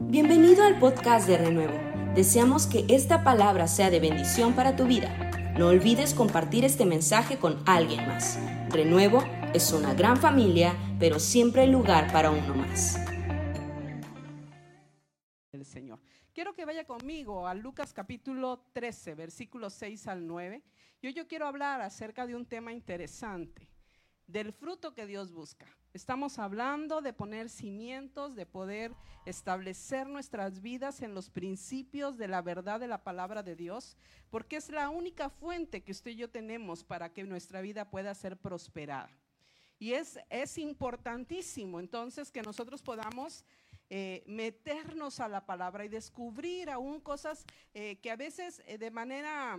Bienvenido al podcast de Renuevo. Deseamos que esta palabra sea de bendición para tu vida. No olvides compartir este mensaje con alguien más. Renuevo es una gran familia, pero siempre hay lugar para uno más. El Señor. Quiero que vaya conmigo a Lucas capítulo 13, versículos 6 al 9. Y hoy yo quiero hablar acerca de un tema interesante, del fruto que Dios busca. Estamos hablando de poner cimientos, de poder establecer nuestras vidas en los principios de la verdad de la palabra de Dios, porque es la única fuente que usted y yo tenemos para que nuestra vida pueda ser prosperada. Y es, es importantísimo entonces que nosotros podamos eh, meternos a la palabra y descubrir aún cosas eh, que a veces eh, de manera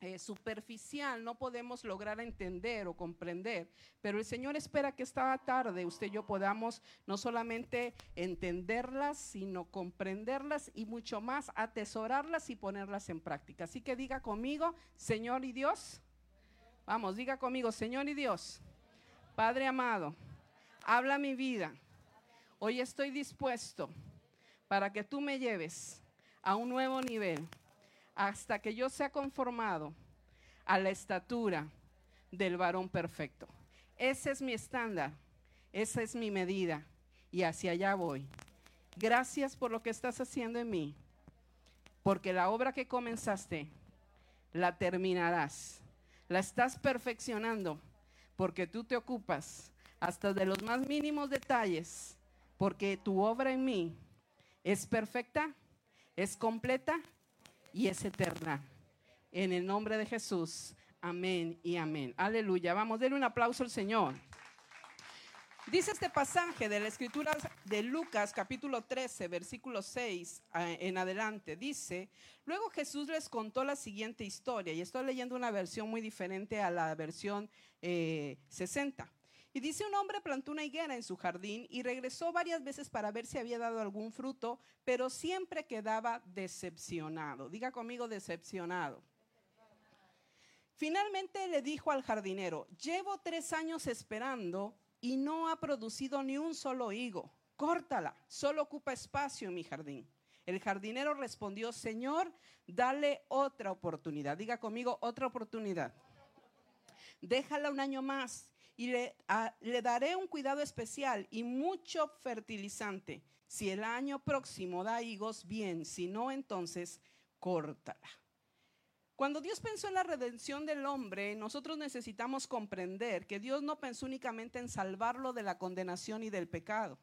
eh, superficial no podemos lograr entender o comprender, pero el Señor espera que esta tarde usted y yo podamos no solamente entenderlas, sino comprenderlas y mucho más atesorarlas y ponerlas en práctica. Así que diga conmigo, Señor y Dios, vamos, diga conmigo, Señor y Dios, Padre amado, habla mi vida. Hoy estoy dispuesto para que tú me lleves a un nuevo nivel hasta que yo sea conformado a la estatura del varón perfecto. Ese es mi estándar, esa es mi medida y hacia allá voy. Gracias por lo que estás haciendo en mí, porque la obra que comenzaste la terminarás, la estás perfeccionando, porque tú te ocupas hasta de los más mínimos detalles, porque tu obra en mí es perfecta, es completa y es eterna. En el nombre de Jesús. Amén y amén. Aleluya. Vamos, denle un aplauso al Señor. Dice este pasaje de la escritura de Lucas capítulo 13, versículo 6 eh, en adelante. Dice, luego Jesús les contó la siguiente historia y estoy leyendo una versión muy diferente a la versión 60. Y dice, un hombre plantó una higuera en su jardín y regresó varias veces para ver si había dado algún fruto, pero siempre quedaba decepcionado. Diga conmigo decepcionado. Finalmente le dijo al jardinero, llevo tres años esperando y no ha producido ni un solo higo. Córtala, solo ocupa espacio en mi jardín. El jardinero respondió, Señor, dale otra oportunidad. Diga conmigo, otra oportunidad. Déjala un año más y le, daré un cuidado especial y mucho fertilizante. Si el año próximo da higos, bien, si no, entonces córtala. Cuando Dios pensó en la redención del hombre, nosotros necesitamos comprender que Dios no pensó únicamente en salvarlo de la condenación y del pecado.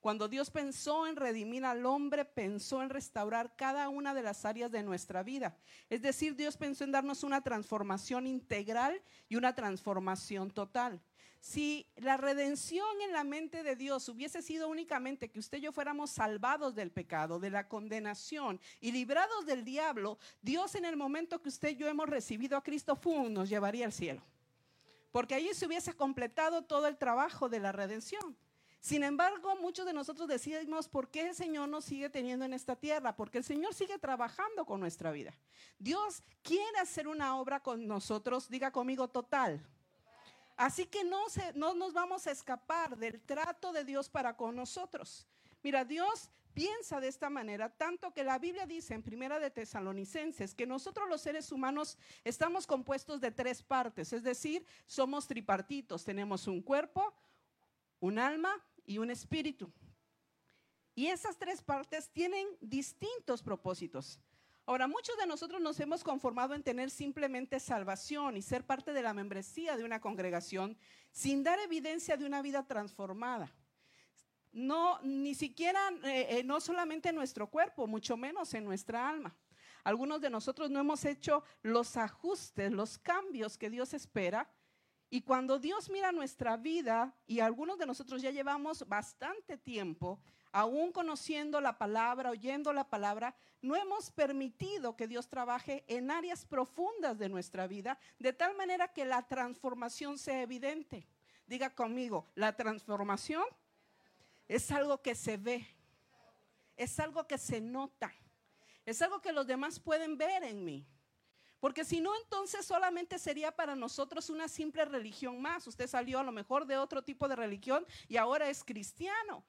Cuando Dios pensó en redimir al hombre, pensó en restaurar cada una de las áreas de nuestra vida. Es decir, Dios pensó en darnos una transformación integral y una transformación total. Si la redención en la mente de Dios hubiese sido únicamente que usted y yo fuéramos salvados del pecado, de la condenación y librados del diablo, Dios en el momento que usted y yo hemos recibido a Cristo, nos llevaría al cielo. Porque allí se hubiese completado todo el trabajo de la redención. Sin embargo, muchos de nosotros decimos, ¿por qué el Señor nos sigue teniendo en esta tierra? Porque el Señor sigue trabajando con nuestra vida. Dios quiere hacer una obra con nosotros, diga conmigo, total. Así que no, no nos vamos a escapar del trato de Dios para con nosotros. Mira, Dios piensa de esta manera, tanto que la Biblia dice en Primera de Tesalonicenses que nosotros los seres humanos estamos compuestos de tres partes, es decir, somos tripartitos, tenemos un cuerpo, un alma y un espíritu. Y esas tres partes tienen distintos propósitos. Ahora, muchos de nosotros nos hemos conformado en tener simplemente salvación y ser parte de la membresía de una congregación sin dar evidencia de una vida transformada. No, ni siquiera, eh, eh, no solamente en nuestro cuerpo, mucho menos en nuestra alma. Algunos de nosotros no hemos hecho los ajustes, los cambios que Dios espera. Y cuando Dios mira nuestra vida, y algunos de nosotros ya llevamos bastante tiempo, aún conociendo la palabra, oyendo la palabra, no hemos permitido que Dios trabaje en áreas profundas de nuestra vida, de tal manera que la transformación sea evidente. Diga conmigo, la transformación es algo que se ve, es algo que se nota, es algo que los demás pueden ver en mí. Porque si no, entonces solamente sería para nosotros una simple religión más. Usted salió a lo mejor de otro tipo de religión y ahora es cristiano.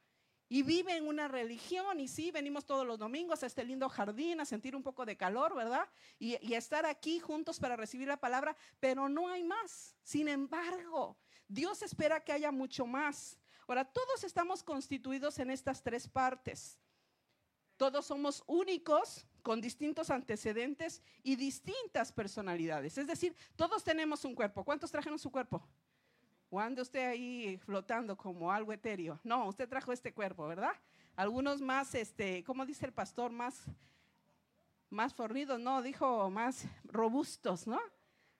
Y vive en una religión. Y sí, venimos todos los domingos a este lindo jardín a sentir un poco de calor, ¿verdad? Y, y estar aquí juntos para recibir la palabra, pero no hay más. Sin embargo, Dios espera que haya mucho más. Ahora, todos estamos constituidos en estas tres partes. Todos somos únicos, con distintos antecedentes y distintas personalidades. Es decir, todos tenemos un cuerpo. ¿Cuántos trajeron su cuerpo? ¿O anda usted ahí flotando como algo etéreo? No, usted trajo este cuerpo, ¿verdad? Algunos más, este, ¿cómo dice el pastor? Más, más fornidos, no, dijo más robustos, ¿no?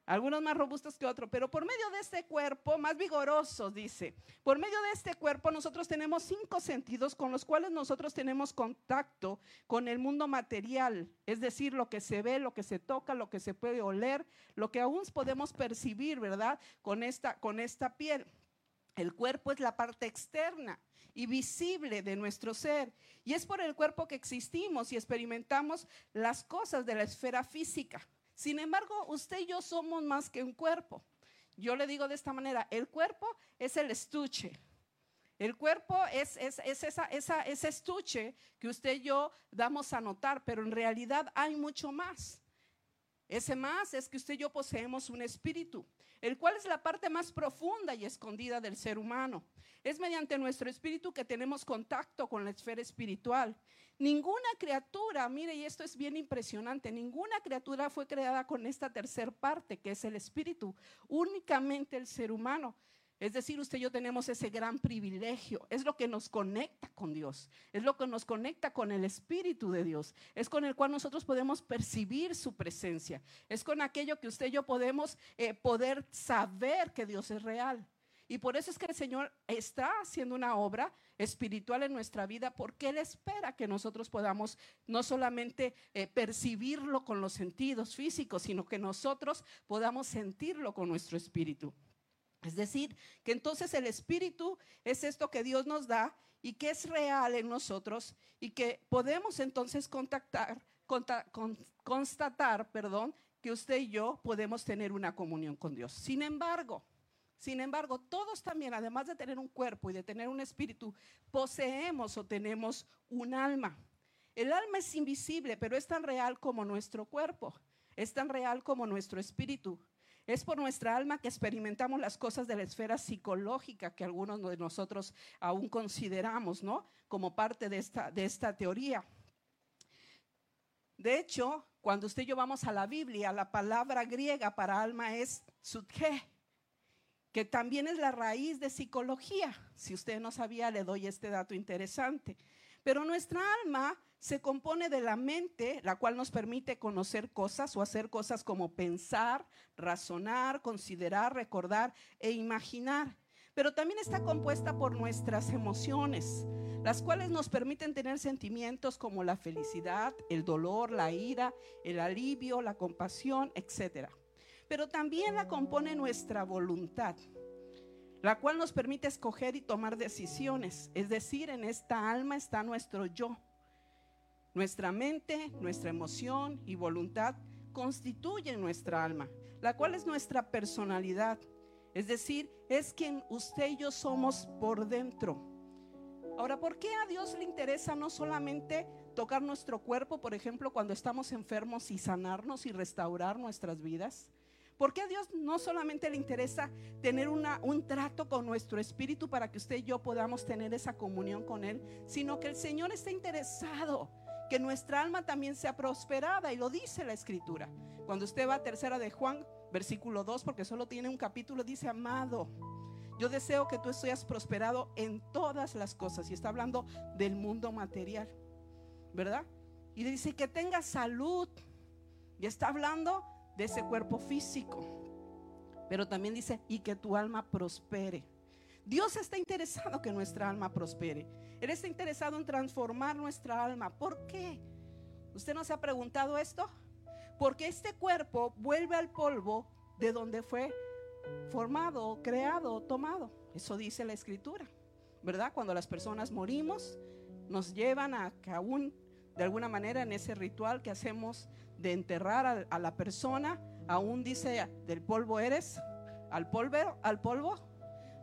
Algunos más robustos que otros, pero por medio de este cuerpo, más vigorosos, dice, por medio de este cuerpo nosotros tenemos cinco sentidos con los cuales nosotros tenemos contacto con el mundo material, es decir, lo que se ve, lo que se toca, lo que se puede oler, lo que aún podemos percibir, ¿verdad? Con esta, con esta piel. El cuerpo es la parte externa y visible de nuestro ser. Y es por el cuerpo que existimos y experimentamos las cosas de la esfera física. Sin embargo, usted y yo somos más que un cuerpo. Yo le digo de esta manera, el cuerpo es el estuche. El cuerpo es, esa, ese estuche que usted y yo damos a notar, pero en realidad hay mucho más. Ese más es que usted y yo poseemos un espíritu, el cual es la parte más profunda y escondida del ser humano. Es mediante nuestro espíritu que tenemos contacto con la esfera espiritual. Ninguna criatura, mire, y esto es bien impresionante, ninguna criatura fue creada con esta tercer parte, que es el espíritu, únicamente el ser humano. Es decir, usted y yo tenemos ese gran privilegio. Es lo que nos conecta con Dios. Es lo que nos conecta con el Espíritu de Dios. Es con el cual nosotros podemos percibir su presencia. Es con aquello que usted y yo podemos eh, poder saber que Dios es real. Y por eso es que el Señor está haciendo una obra espiritual en nuestra vida, porque Él espera que nosotros podamos no solamente eh, percibirlo con los sentidos físicos, sino que nosotros podamos sentirlo con nuestro espíritu. Es decir, que entonces el espíritu es esto que Dios nos da y que es real en nosotros y que podemos entonces contactar, constatar, perdón, que usted y yo podemos tener una comunión con Dios. Sin embargo, sin embargo, todos también, además de tener un cuerpo y de tener un espíritu, poseemos o tenemos un alma. El alma es invisible, pero es tan real como nuestro cuerpo, es tan real como nuestro espíritu. Es por nuestra alma que experimentamos las cosas de la esfera psicológica que algunos de nosotros aún consideramos, ¿no? Como parte de esta, de esta teoría. De hecho, cuando usted y yo vamos a la Biblia, la palabra griega para alma es sutje, que también es la raíz de psicología. Si usted no sabía, le doy este dato interesante. Pero nuestra alma se compone de la mente, la cual nos permite conocer cosas o hacer cosas como pensar, razonar, considerar, recordar e imaginar. Pero también está compuesta por nuestras emociones, las cuales nos permiten tener sentimientos como la felicidad, el dolor, la ira, el alivio, la compasión, etcétera pero también la compone nuestra voluntad, la cual nos permite escoger y tomar decisiones. Es decir, en esta alma está nuestro yo. Nuestra mente, nuestra emoción y voluntad constituyen nuestra alma, la cual es nuestra personalidad. Es decir, es quien usted y yo somos por dentro. Ahora, ¿por qué a Dios le interesa no solamente tocar nuestro cuerpo, por ejemplo, cuando estamos enfermos y sanarnos y restaurar nuestras vidas? ¿Por qué a Dios no solamente le interesa tener un trato con nuestro espíritu para que usted y yo podamos tener esa comunión con Él? Sino que el Señor está interesado que nuestra alma también sea prosperada y lo dice la escritura. Cuando usted va a tercera de Juan, versículo 2, porque solo tiene un capítulo, dice, amado, yo deseo que tú seas prosperado en todas las cosas. Y está hablando del mundo material, ¿verdad? Y dice que tenga salud. Y está hablando de ese cuerpo físico. Pero también dice, y que tu alma prospere. Dios está interesado que nuestra alma prospere. Él está interesado en transformar nuestra alma. ¿Por qué? ¿Usted no se ha preguntado esto? Porque este cuerpo vuelve al polvo de donde fue formado, creado, tomado. Eso dice la escritura. ¿Verdad? Cuando las personas morimos, nos llevan a que aún de alguna manera en ese ritual que hacemos de enterrar a, la persona, aún dice, del polvo eres, al polvo, al polvo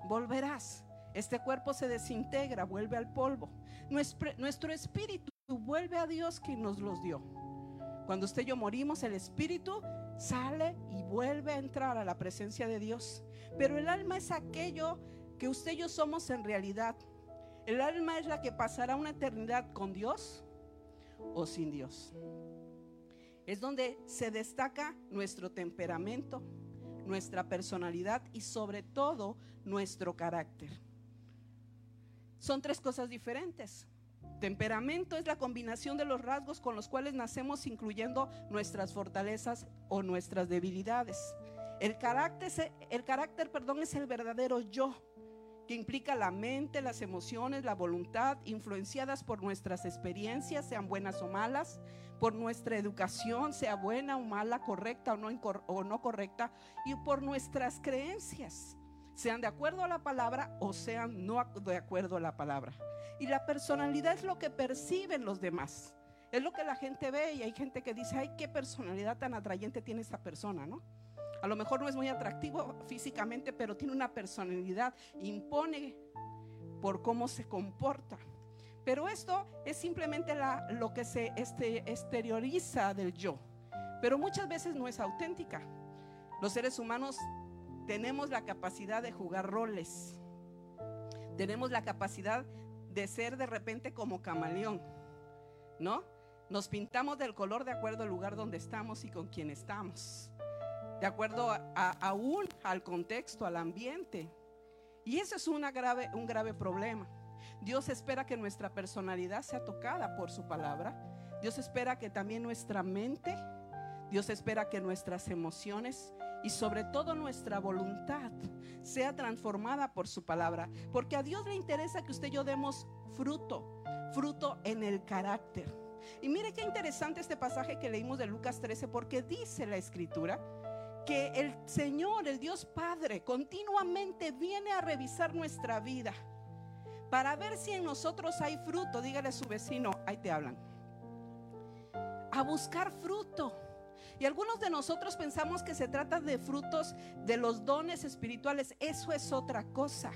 volverás. Este cuerpo se desintegra, vuelve al polvo. Nuestro, espíritu vuelve a Dios quien nos los dio. Cuando usted y yo morimos, el espíritu sale y vuelve a entrar a la presencia de Dios. Pero el alma es aquello que usted y yo somos en realidad. El alma es la que pasará una eternidad con Dios o sin Dios. Es donde se destaca nuestro temperamento, nuestra personalidad y sobre todo nuestro carácter. Son tres cosas diferentes. Temperamento es la combinación de los rasgos con los cuales nacemos, incluyendo nuestras fortalezas o nuestras debilidades. El carácter, perdón, es el verdadero yo, que implica la mente, las emociones, la voluntad, influenciadas por nuestras experiencias, sean buenas o malas, por nuestra educación, sea buena o mala, correcta o no correcta, y por nuestras creencias, sean de acuerdo a la palabra o sean no de acuerdo a la palabra. Y la personalidad es lo que perciben los demás. Es lo que la gente ve y hay gente que dice, ay, qué personalidad tan atrayente tiene esta persona, ¿no? A lo mejor no es muy atractivo físicamente, pero tiene una personalidad, impone por cómo se comporta. Pero esto es simplemente lo que se este, exterioriza del yo. Pero muchas veces no es auténtica. Los seres humanos tenemos la capacidad de jugar roles. Tenemos la capacidad de ser de repente como camaleón, ¿no? Nos pintamos del color de acuerdo al lugar donde estamos y con quién estamos, de acuerdo aún al contexto, al ambiente. Y eso es grave, un grave problema. Dios espera que nuestra personalidad sea tocada por su palabra. Dios espera que también nuestra mente, Dios espera que nuestras emociones y sobre todo nuestra voluntad sea transformada por su palabra. Porque a Dios le interesa que usted y yo demos fruto, fruto en el carácter. Y mire qué interesante este pasaje que leímos de Lucas 13, porque dice la escritura que el Señor, el Dios Padre, continuamente viene a revisar nuestra vida para ver si en nosotros hay fruto. Dígale a su vecino, ahí te hablan. A buscar fruto. Y algunos de nosotros pensamos que se trata de frutos de los dones espirituales. Eso es otra cosa.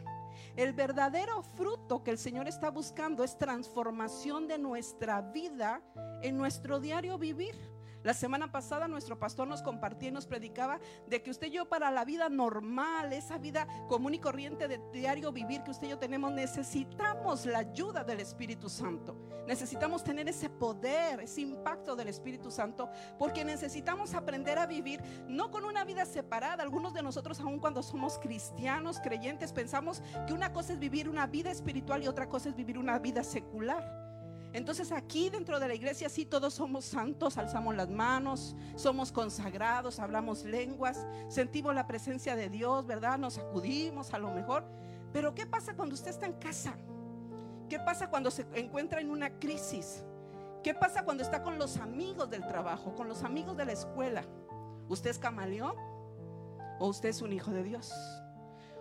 El verdadero fruto que el Señor está buscando es transformación de nuestra vida en nuestro diario vivir. La semana pasada nuestro pastor nos compartía y nos predicaba de que usted y yo para la vida normal, esa vida común y corriente de diario vivir que usted y yo tenemos, necesitamos la ayuda del Espíritu Santo. Necesitamos tener ese poder, ese impacto del Espíritu Santo, porque necesitamos aprender a vivir no con una vida separada. Algunos de nosotros, aun cuando somos cristianos, creyentes, pensamos que una cosa es vivir una vida espiritual y otra cosa es vivir una vida secular. Entonces aquí dentro de la iglesia sí todos somos santos, alzamos las manos, somos consagrados, hablamos lenguas, sentimos la presencia de Dios, ¿verdad? Nos acudimos a lo mejor. Pero ¿qué pasa cuando usted está en casa? ¿Qué pasa cuando se encuentra en una crisis? ¿Qué pasa cuando está con los amigos del trabajo, con los amigos de la escuela? ¿Usted es camaleón o usted es un hijo de Dios?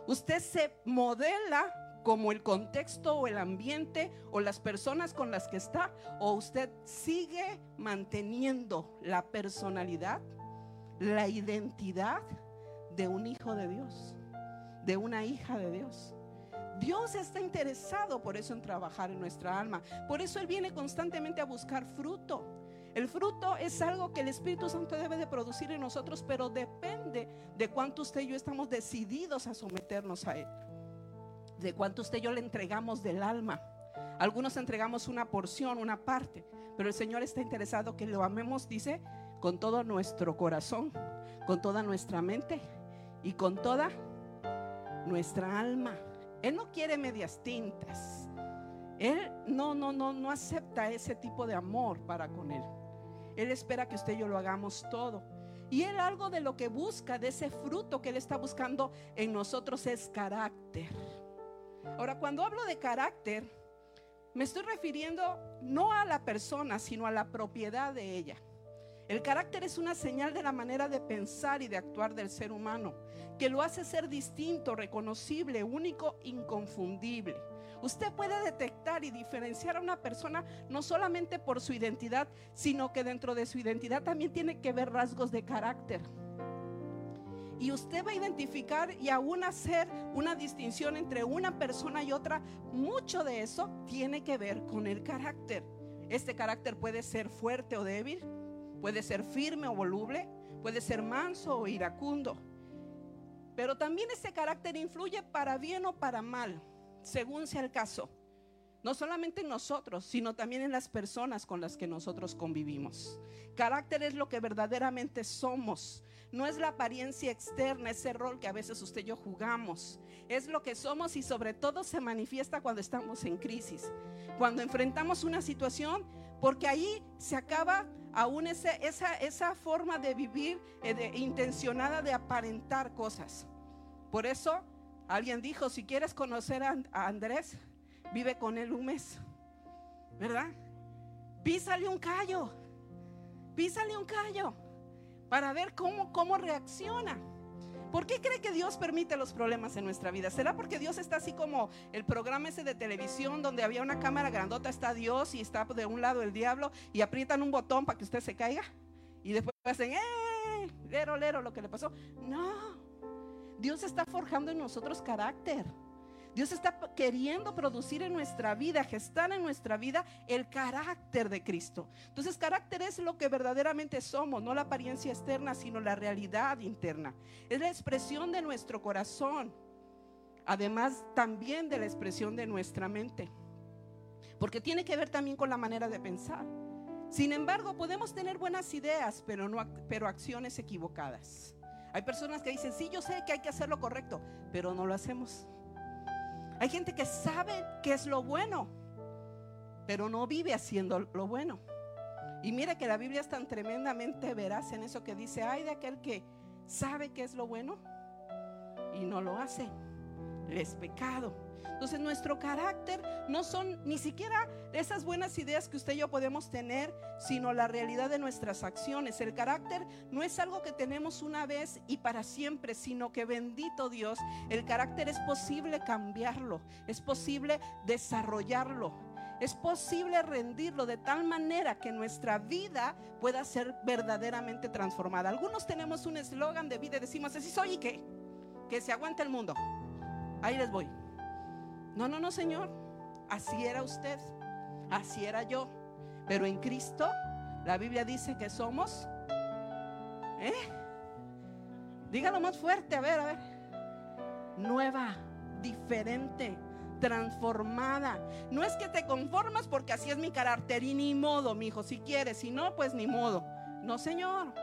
Usted se modela como el contexto o el ambiente o las personas con las que está, o usted sigue manteniendo la personalidad, la identidad de un hijo de Dios, de una hija de Dios. Dios está interesado por eso en trabajar en nuestra alma. Por eso Él viene constantemente a buscar fruto. El fruto es algo que el Espíritu Santo debe de producir en nosotros, pero depende de cuánto usted y yo estamos decididos a someternos a Él de cuánto usted y yo le entregamos del alma. Algunos entregamos una porción, una parte, pero el Señor está interesado que lo amemos, dice, con todo nuestro corazón, con toda nuestra mente y con toda nuestra alma. Él no quiere medias tintas. Él no, no, no, no acepta ese tipo de amor para con Él. Él espera que usted y yo lo hagamos todo. Y Él algo de lo que busca, de ese fruto que Él está buscando en nosotros es carácter. Ahora, cuando hablo de carácter, me estoy refiriendo no a la persona, sino a la propiedad de ella. El carácter es una señal de la manera de pensar y de actuar del ser humano, que lo hace ser distinto, reconocible, único, inconfundible. Usted puede detectar y diferenciar a una persona no solamente por su identidad, sino que dentro de su identidad también tiene que ver rasgos de carácter. Y usted va a identificar y aún hacer una distinción entre una persona y otra. Mucho de eso tiene que ver con el carácter. Este carácter puede ser fuerte o débil, puede ser firme o voluble, puede ser manso o iracundo. Pero también ese carácter influye para bien o para mal, según sea el caso. No solamente en nosotros, sino también en las personas con las que nosotros convivimos. Carácter es lo que verdaderamente somos. No es la apariencia externa, ese rol que a veces usted y yo jugamos. Es lo que somos y sobre todo se manifiesta cuando estamos en crisis. Cuando enfrentamos una situación, porque ahí se acaba aún esa, esa forma de vivir eh, intencionada de aparentar cosas. Por eso alguien dijo, si quieres conocer a Andrés, vive con él un mes, ¿verdad? Písale un callo, písale un callo para ver cómo, cómo reacciona. ¿Por qué cree que Dios permite los problemas en nuestra vida? ¿Será porque Dios está así como el programa ese de televisión donde había una cámara grandota, está Dios y está de un lado el diablo y aprietan un botón para que usted se caiga? Y después hacen, ¡eh! Lero, lero, lo que le pasó. No, Dios está forjando en nosotros carácter. Dios está queriendo producir en nuestra vida, gestar en nuestra vida el carácter de Cristo. Entonces, carácter es lo que verdaderamente somos, no la apariencia externa, sino la realidad interna. Es la expresión de nuestro corazón, además también de la expresión de nuestra mente, porque tiene que ver también con la manera de pensar. Sin embargo, podemos tener buenas ideas, pero, no, pero acciones equivocadas. Hay personas que dicen, sí, yo sé que hay que hacer lo correcto, pero no lo hacemos. Hay gente que sabe que es lo bueno, pero no vive haciendo lo bueno. Y mire que la Biblia es tan tremendamente veraz en eso que dice, ay de aquel que sabe que es lo bueno y no lo hace. Es pecado. Entonces nuestro carácter no son ni siquiera esas buenas ideas que usted y yo podemos tener, sino la realidad de nuestras acciones. El carácter no es algo que tenemos una vez y para siempre, sino que bendito Dios, el carácter es posible cambiarlo, es posible desarrollarlo. Es posible rendirlo de tal manera que nuestra vida pueda ser verdaderamente transformada. Algunos tenemos un eslogan de vida y decimos, así soy y qué, que se aguante el mundo. Ahí les voy. No, no, no, Señor. Así era usted. Así era yo. Pero en Cristo, la Biblia dice que somos. ¿Eh? Dígalo más fuerte, a ver, a ver. Nueva, diferente, transformada. No es que te conformas porque así es mi carácter y ni modo, mi hijo. Si quieres, si no, pues ni modo. No, Señor.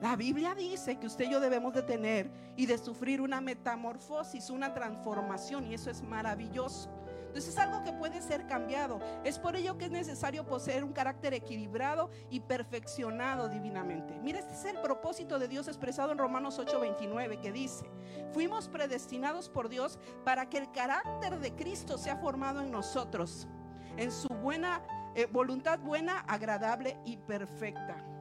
La Biblia dice que usted y yo debemos de tener y de sufrir una metamorfosis, una transformación y eso es maravilloso. Entonces es algo que puede ser cambiado. Es por ello que es necesario poseer un carácter equilibrado y perfeccionado divinamente. Mira, este es el propósito de Dios expresado en Romanos 8:29 que dice, fuimos predestinados por Dios para que el carácter de Cristo sea formado en nosotros, en su buena eh, voluntad buena, agradable y perfecta.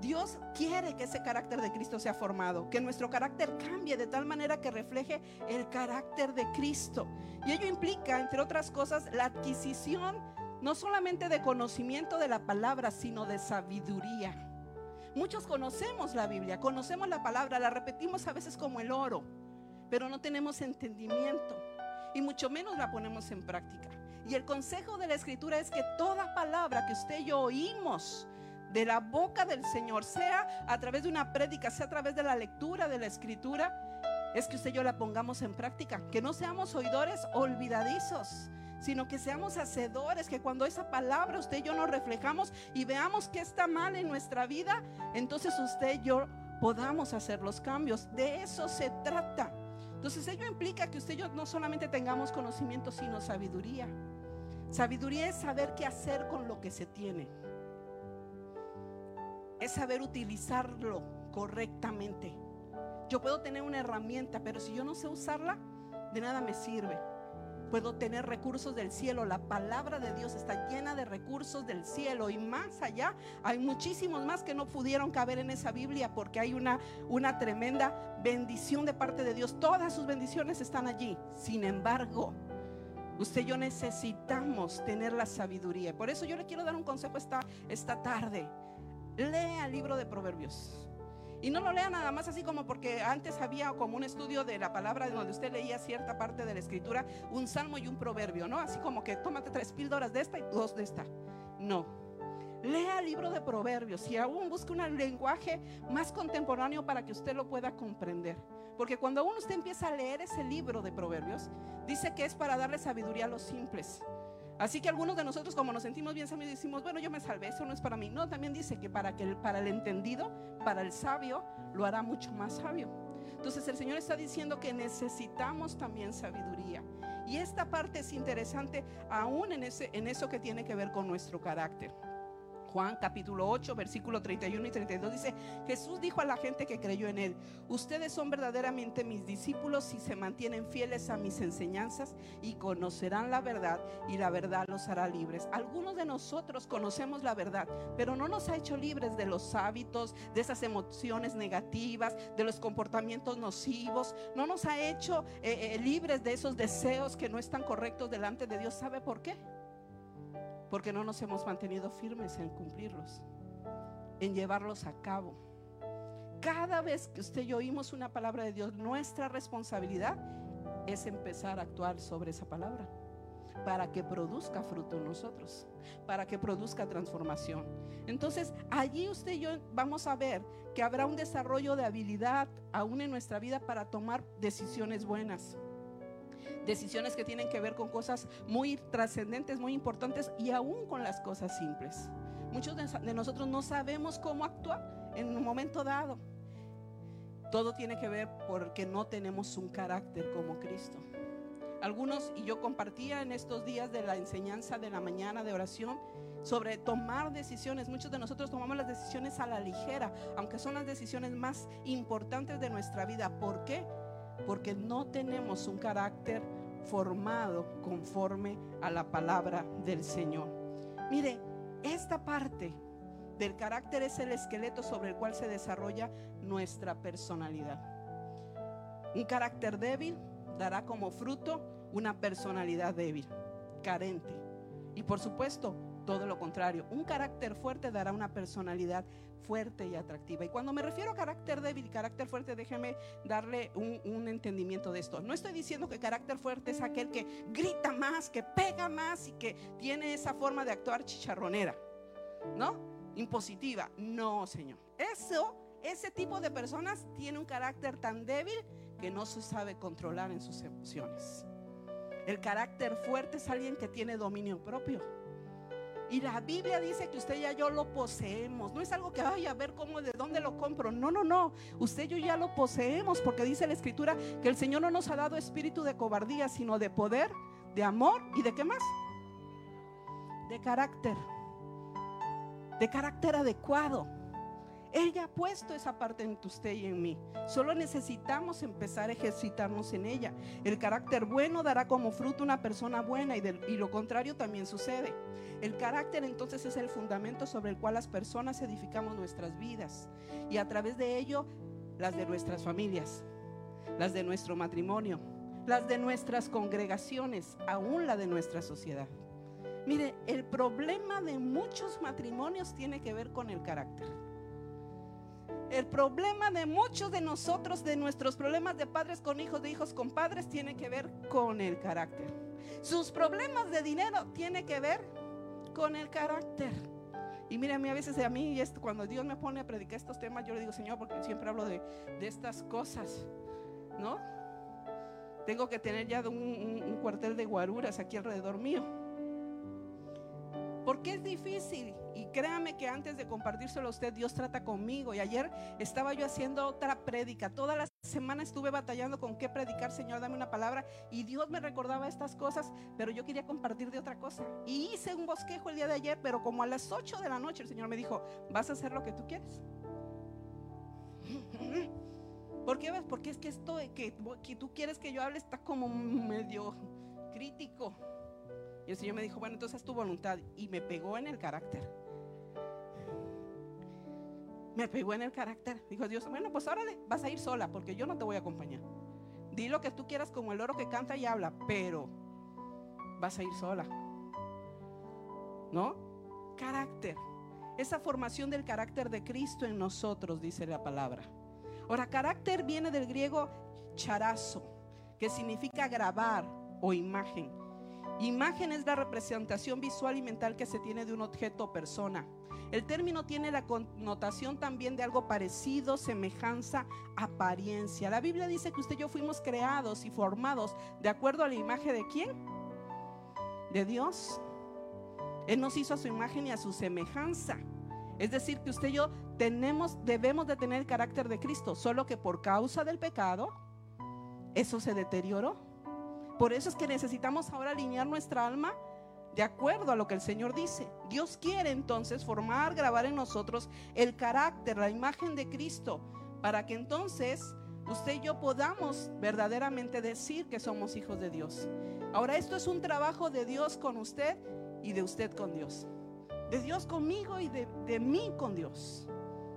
Dios quiere que ese carácter de Cristo sea formado, que nuestro carácter cambie de tal manera que refleje el carácter de Cristo. Y ello implica, entre otras cosas, la adquisición no solamente de conocimiento de la palabra, sino de sabiduría. Muchos conocemos la Biblia, conocemos la palabra, la repetimos a veces como el oro, pero no tenemos entendimiento y mucho menos la ponemos en práctica. Y el consejo de la escritura es que toda palabra que usted y yo oímos, de la boca del Señor, sea a través de una prédica, sea a través de la lectura de la escritura, es que usted y yo la pongamos en práctica. Que no seamos oidores olvidadizos, sino que seamos hacedores, que cuando esa palabra usted y yo nos reflejamos y veamos que está mal en nuestra vida, entonces usted y yo podamos hacer los cambios. De eso se trata. Entonces ello implica que usted y yo no solamente tengamos conocimiento, sino sabiduría. Sabiduría es saber qué hacer con lo que se tiene es saber utilizarlo correctamente. Yo puedo tener una herramienta, pero si yo no sé usarla, de nada me sirve. Puedo tener recursos del cielo. La palabra de Dios está llena de recursos del cielo. Y más allá, hay muchísimos más que no pudieron caber en esa Biblia porque hay una, una tremenda bendición de parte de Dios. Todas sus bendiciones están allí. Sin embargo, usted y yo necesitamos tener la sabiduría. Por eso yo le quiero dar un consejo esta, esta tarde. Lea el libro de Proverbios. Y no lo lea nada más así como porque antes había como un estudio de la palabra donde usted leía cierta parte de la escritura, un salmo y un proverbio, ¿no? Así como que tómate tres píldoras de esta y dos de esta. No. Lea el libro de proverbios y aún busque un lenguaje más contemporáneo para que usted lo pueda comprender. Porque cuando uno usted empieza a leer ese libro de proverbios, dice que es para darle sabiduría a los simples. Así que algunos de nosotros, como nos sentimos bien sabios, decimos, bueno, yo me salvé, eso no es para mí. No, también dice que para, el entendido, para el sabio, lo hará mucho más sabio. Entonces el Señor está diciendo que necesitamos también sabiduría. Y esta parte es interesante aún en eso que tiene que ver con nuestro carácter. Juan capítulo 8, versículo 31 y 32 dice, Jesús dijo a la gente que creyó en él, ustedes son verdaderamente mis discípulos si se mantienen fieles a mis enseñanzas y conocerán la verdad y la verdad los hará libres. Algunos de nosotros conocemos la verdad, pero no nos ha hecho libres de los hábitos, de esas emociones negativas, de los comportamientos nocivos, no nos ha hecho eh, eh, libres de esos deseos que no están correctos delante de Dios. ¿Sabe por qué? Porque no nos hemos mantenido firmes en cumplirlos, en llevarlos a cabo. Cada vez que usted y yo oímos una palabra de Dios, nuestra responsabilidad es empezar a actuar sobre esa palabra para que produzca fruto en nosotros, para que produzca transformación. Entonces, allí usted y yo vamos a ver que habrá un desarrollo de habilidad aún en nuestra vida para tomar decisiones buenas decisiones que tienen que ver con cosas muy trascendentes, muy importantes y aún con las cosas simples. Muchos de nosotros no sabemos cómo actuar en un momento dado. Todo tiene que ver porque no tenemos un carácter como Cristo. Algunos, y yo compartía en estos días de la enseñanza de la mañana de oración, sobre tomar decisiones. Muchos de nosotros tomamos las decisiones a la ligera, aunque son las decisiones más importantes de nuestra vida. ¿Por qué? Porque no tenemos un carácter formado conforme a la palabra del Señor. Mire, esta parte del carácter es el esqueleto sobre el cual se desarrolla nuestra personalidad. Un carácter débil dará como fruto una personalidad débil, carente. Y por supuesto, todo lo contrario, un carácter fuerte dará una personalidad fuerte y atractiva. Y cuando me refiero a carácter débil y carácter fuerte, déjeme darle un, entendimiento de esto. No estoy diciendo que carácter fuerte es aquel que grita más, que pega más y que tiene esa forma de actuar chicharronera, ¿no? Impositiva. No, Señor. Eso, ese tipo de personas tiene un carácter tan débil que no se sabe controlar en sus emociones. El carácter fuerte es alguien que tiene dominio propio y la Biblia dice que usted y yo lo poseemos. No es algo que vaya a ver cómo, de dónde lo compro. No, no, no. Usted y yo ya lo poseemos porque dice la Escritura que el Señor no nos ha dado espíritu de cobardía, sino de poder, de amor y de qué más? De carácter. De carácter adecuado. Ella ha puesto esa parte en usted y en mí. Solo necesitamos empezar a ejercitarnos en ella. El carácter bueno dará como fruto una persona buena y, y, lo contrario también sucede. El carácter entonces es el fundamento sobre el cual las personas edificamos nuestras vidas y a través de ello las de nuestras familias, las de nuestro matrimonio, las de nuestras congregaciones, aún la de nuestra sociedad. Mire, el problema de muchos matrimonios tiene que ver con el carácter. El problema de muchos de nosotros, de nuestros problemas de padres con hijos, de hijos con padres, tiene que ver con el carácter. Sus problemas de dinero tiene que ver con el carácter. Y mire, a mí a veces a mí, cuando Dios me pone a predicar estos temas, yo le digo, Señor, porque siempre hablo de, estas cosas, ¿no? Tengo que tener ya un cuartel de guaruras aquí alrededor mío. Porque es difícil. Y créame que antes de compartírselo a usted, Dios trata conmigo. Y ayer estaba yo haciendo otra prédica. Toda la semana estuve batallando con qué predicar, Señor, dame una palabra. Y Dios me recordaba estas cosas, pero yo quería compartir de otra cosa. Y hice un bosquejo el día de ayer, pero como a las 8 de la noche el Señor me dijo, vas a hacer lo que tú quieres. ¿Por qué ves? Porque es que esto que, que tú quieres que yo hable está como medio crítico. Y el Señor me dijo, bueno, entonces tu voluntad. Y me pegó en el carácter. Me pegó en el carácter. Dijo Dios, bueno, pues órale, vas a ir sola porque yo no te voy a acompañar. Di lo que tú quieras como el oro que canta y habla, pero vas a ir sola. ¿No? Carácter. esa formación del carácter de Cristo en nosotros, dice la palabra. Ahora, carácter viene del griego charazo, que significa grabar o imagen. Imagen es la representación visual y mental que se tiene de un objeto o persona. El término tiene la connotación también de algo parecido, semejanza, apariencia. La Biblia dice que usted y yo fuimos creados y formados de acuerdo a la imagen de quién? De Dios. Él nos hizo a su imagen y a su semejanza. Es decir, que usted y yo tenemos, debemos de tener el carácter de Cristo, solo que por causa del pecado, eso se deterioró. Por eso es que necesitamos ahora alinear nuestra alma de acuerdo a lo que el Señor dice. Dios quiere entonces formar, grabar en nosotros el carácter, la imagen de Cristo, para que entonces usted y yo podamos verdaderamente decir que somos hijos de Dios. Ahora esto es un trabajo de Dios con usted y de usted con Dios. De Dios conmigo y de, de mí con Dios.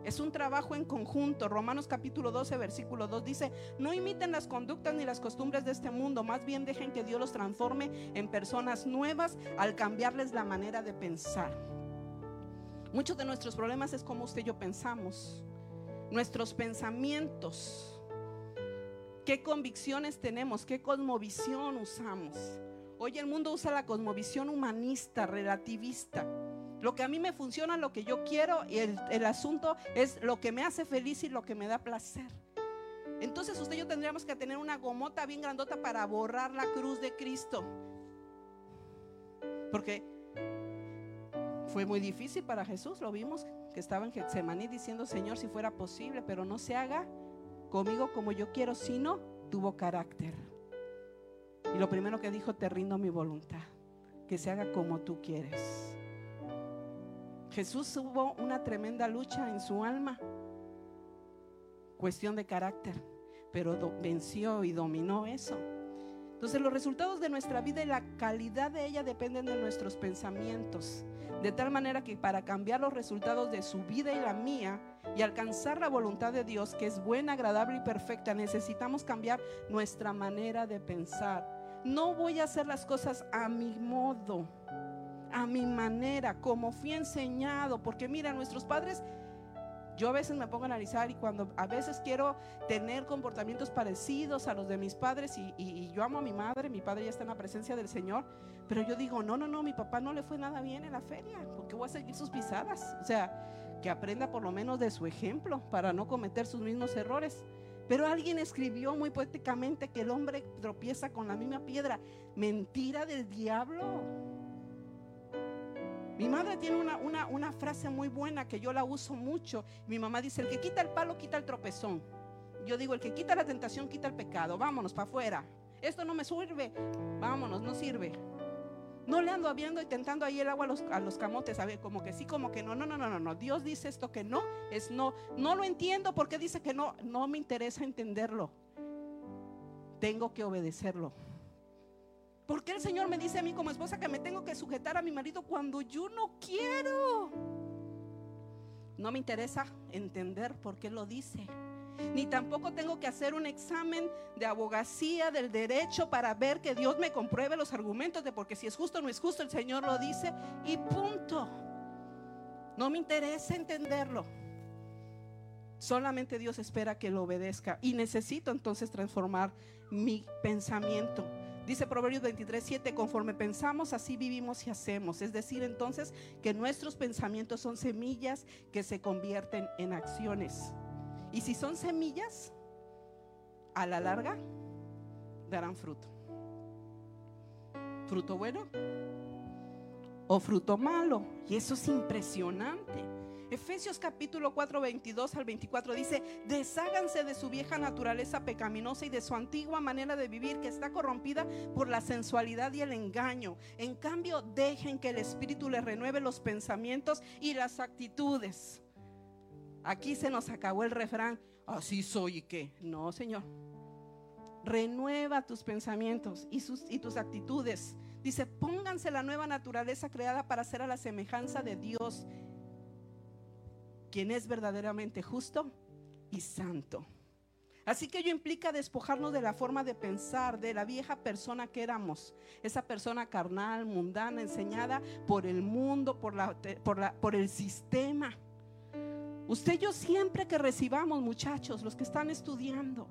Es un trabajo en conjunto. Romanos capítulo 12, versículo 2 dice, no imiten las conductas ni las costumbres de este mundo, más bien dejen que Dios los transforme en personas nuevas al cambiarles la manera de pensar. Muchos de nuestros problemas es como usted y yo pensamos, nuestros pensamientos, qué convicciones tenemos, qué cosmovisión usamos. Hoy el mundo usa la cosmovisión humanista, relativista lo que a mí me funciona, lo que yo quiero y el, asunto es lo que me hace feliz y lo que me da placer. Entonces usted y yo tendríamos que tener una gomota bien grandota para borrar la cruz de Cristo. Porque fue muy difícil para Jesús, lo vimos, que estaba en Getsemaní diciendo, Señor, si fuera posible, pero no se haga conmigo como yo quiero, sino tuvo carácter. Y lo primero que dijo, te rindo mi voluntad, que se haga como tú quieres. Jesús hubo una tremenda lucha en su alma, cuestión de carácter, pero venció y dominó eso. Entonces los resultados de nuestra vida y la calidad de ella dependen de nuestros pensamientos. De tal manera que para cambiar los resultados de su vida y la mía y alcanzar la voluntad de Dios, que es buena, agradable y perfecta, necesitamos cambiar nuestra manera de pensar. No voy a hacer las cosas a mi modo a mi manera, como fui enseñado. Porque mira, nuestros padres, yo a veces me pongo a analizar y cuando a veces quiero tener comportamientos parecidos a los de mis padres y, yo amo a mi madre, mi padre ya está en la presencia del Señor, pero yo digo, no, no, no, mi papá no le fue nada bien en la feria, porque voy a seguir sus pisadas. O sea, que aprenda por lo menos de su ejemplo para no cometer sus mismos errores. Pero alguien escribió muy poéticamente que el hombre tropieza con la misma piedra. Mentira del diablo. Mi madre tiene una, frase muy buena que yo la uso mucho. Mi mamá dice, el que quita el palo, quita el tropezón. Yo digo, el que quita la tentación, quita el pecado. Vámonos para afuera. Esto no me sirve. Vámonos, no sirve. No le ando viendo y tentando ahí el agua a los, a los camotes, a ver, como que sí, como que no, no, no, no, no, no. Dios dice esto que no, es no. No lo entiendo porque dice que no, no me interesa entenderlo. Tengo que obedecerlo. ¿Por qué el Señor me dice a mí como esposa que me tengo que sujetar a mi marido cuando yo no quiero? No me interesa entender por qué lo dice. Ni tampoco tengo que hacer un examen de abogacía del derecho para ver que Dios me compruebe los argumentos de porque si es justo o no es justo, el Señor lo dice y punto. No me interesa entenderlo. Solamente Dios espera que lo obedezca y necesito entonces transformar mi pensamiento. Dice Proverbios 23, 7, conforme pensamos, así vivimos y hacemos. Es decir, entonces que nuestros pensamientos son semillas que se convierten en acciones. Y si son semillas, a la larga darán fruto. Fruto bueno o fruto malo. Y eso es impresionante. Efesios capítulo 4, 22 al 24 dice, desháganse de su vieja naturaleza pecaminosa y de su antigua manera de vivir que está corrompida por la sensualidad y el engaño. En cambio, dejen que el Espíritu les renueve los pensamientos y las actitudes. Aquí se nos acabó el refrán, así soy y qué. No, Señor. Renueva tus pensamientos y, y tus actitudes. Dice, pónganse la nueva naturaleza creada para ser a la semejanza de Dios quien es verdaderamente justo y santo. Así que ello implica despojarnos de la forma de pensar, de la vieja persona que éramos, esa persona carnal, mundana, enseñada por el mundo, por, la, por, la, por el sistema. Usted y yo siempre que recibamos, muchachos, los que están estudiando,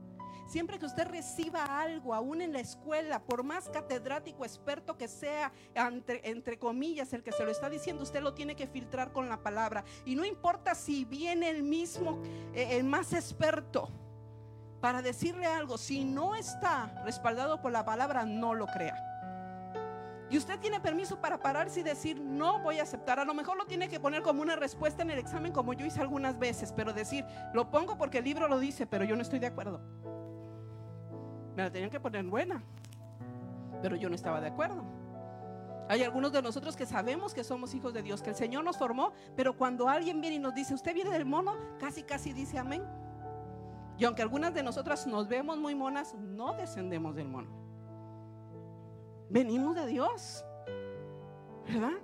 Siempre que usted reciba algo, aún en la escuela, por más catedrático, experto que sea, entre, comillas, el que se lo está diciendo, usted lo tiene que filtrar con la palabra. Y no importa si viene el mismo, eh, el más experto, para decirle algo, si no está respaldado por la palabra, no lo crea. Y usted tiene permiso para pararse y decir, no voy a aceptar. A lo mejor lo tiene que poner como una respuesta en el examen, como yo hice algunas veces, pero decir, lo pongo porque el libro lo dice, pero yo no estoy de acuerdo. Me la tenían que poner buena, pero yo no estaba de acuerdo. Hay algunos de nosotros que sabemos que somos hijos de Dios, que el Señor nos formó, pero cuando alguien viene y nos dice, usted viene del mono, casi casi dice amén. Y aunque algunas de nosotras nos vemos muy monas, no descendemos del mono. Venimos de Dios, ¿verdad?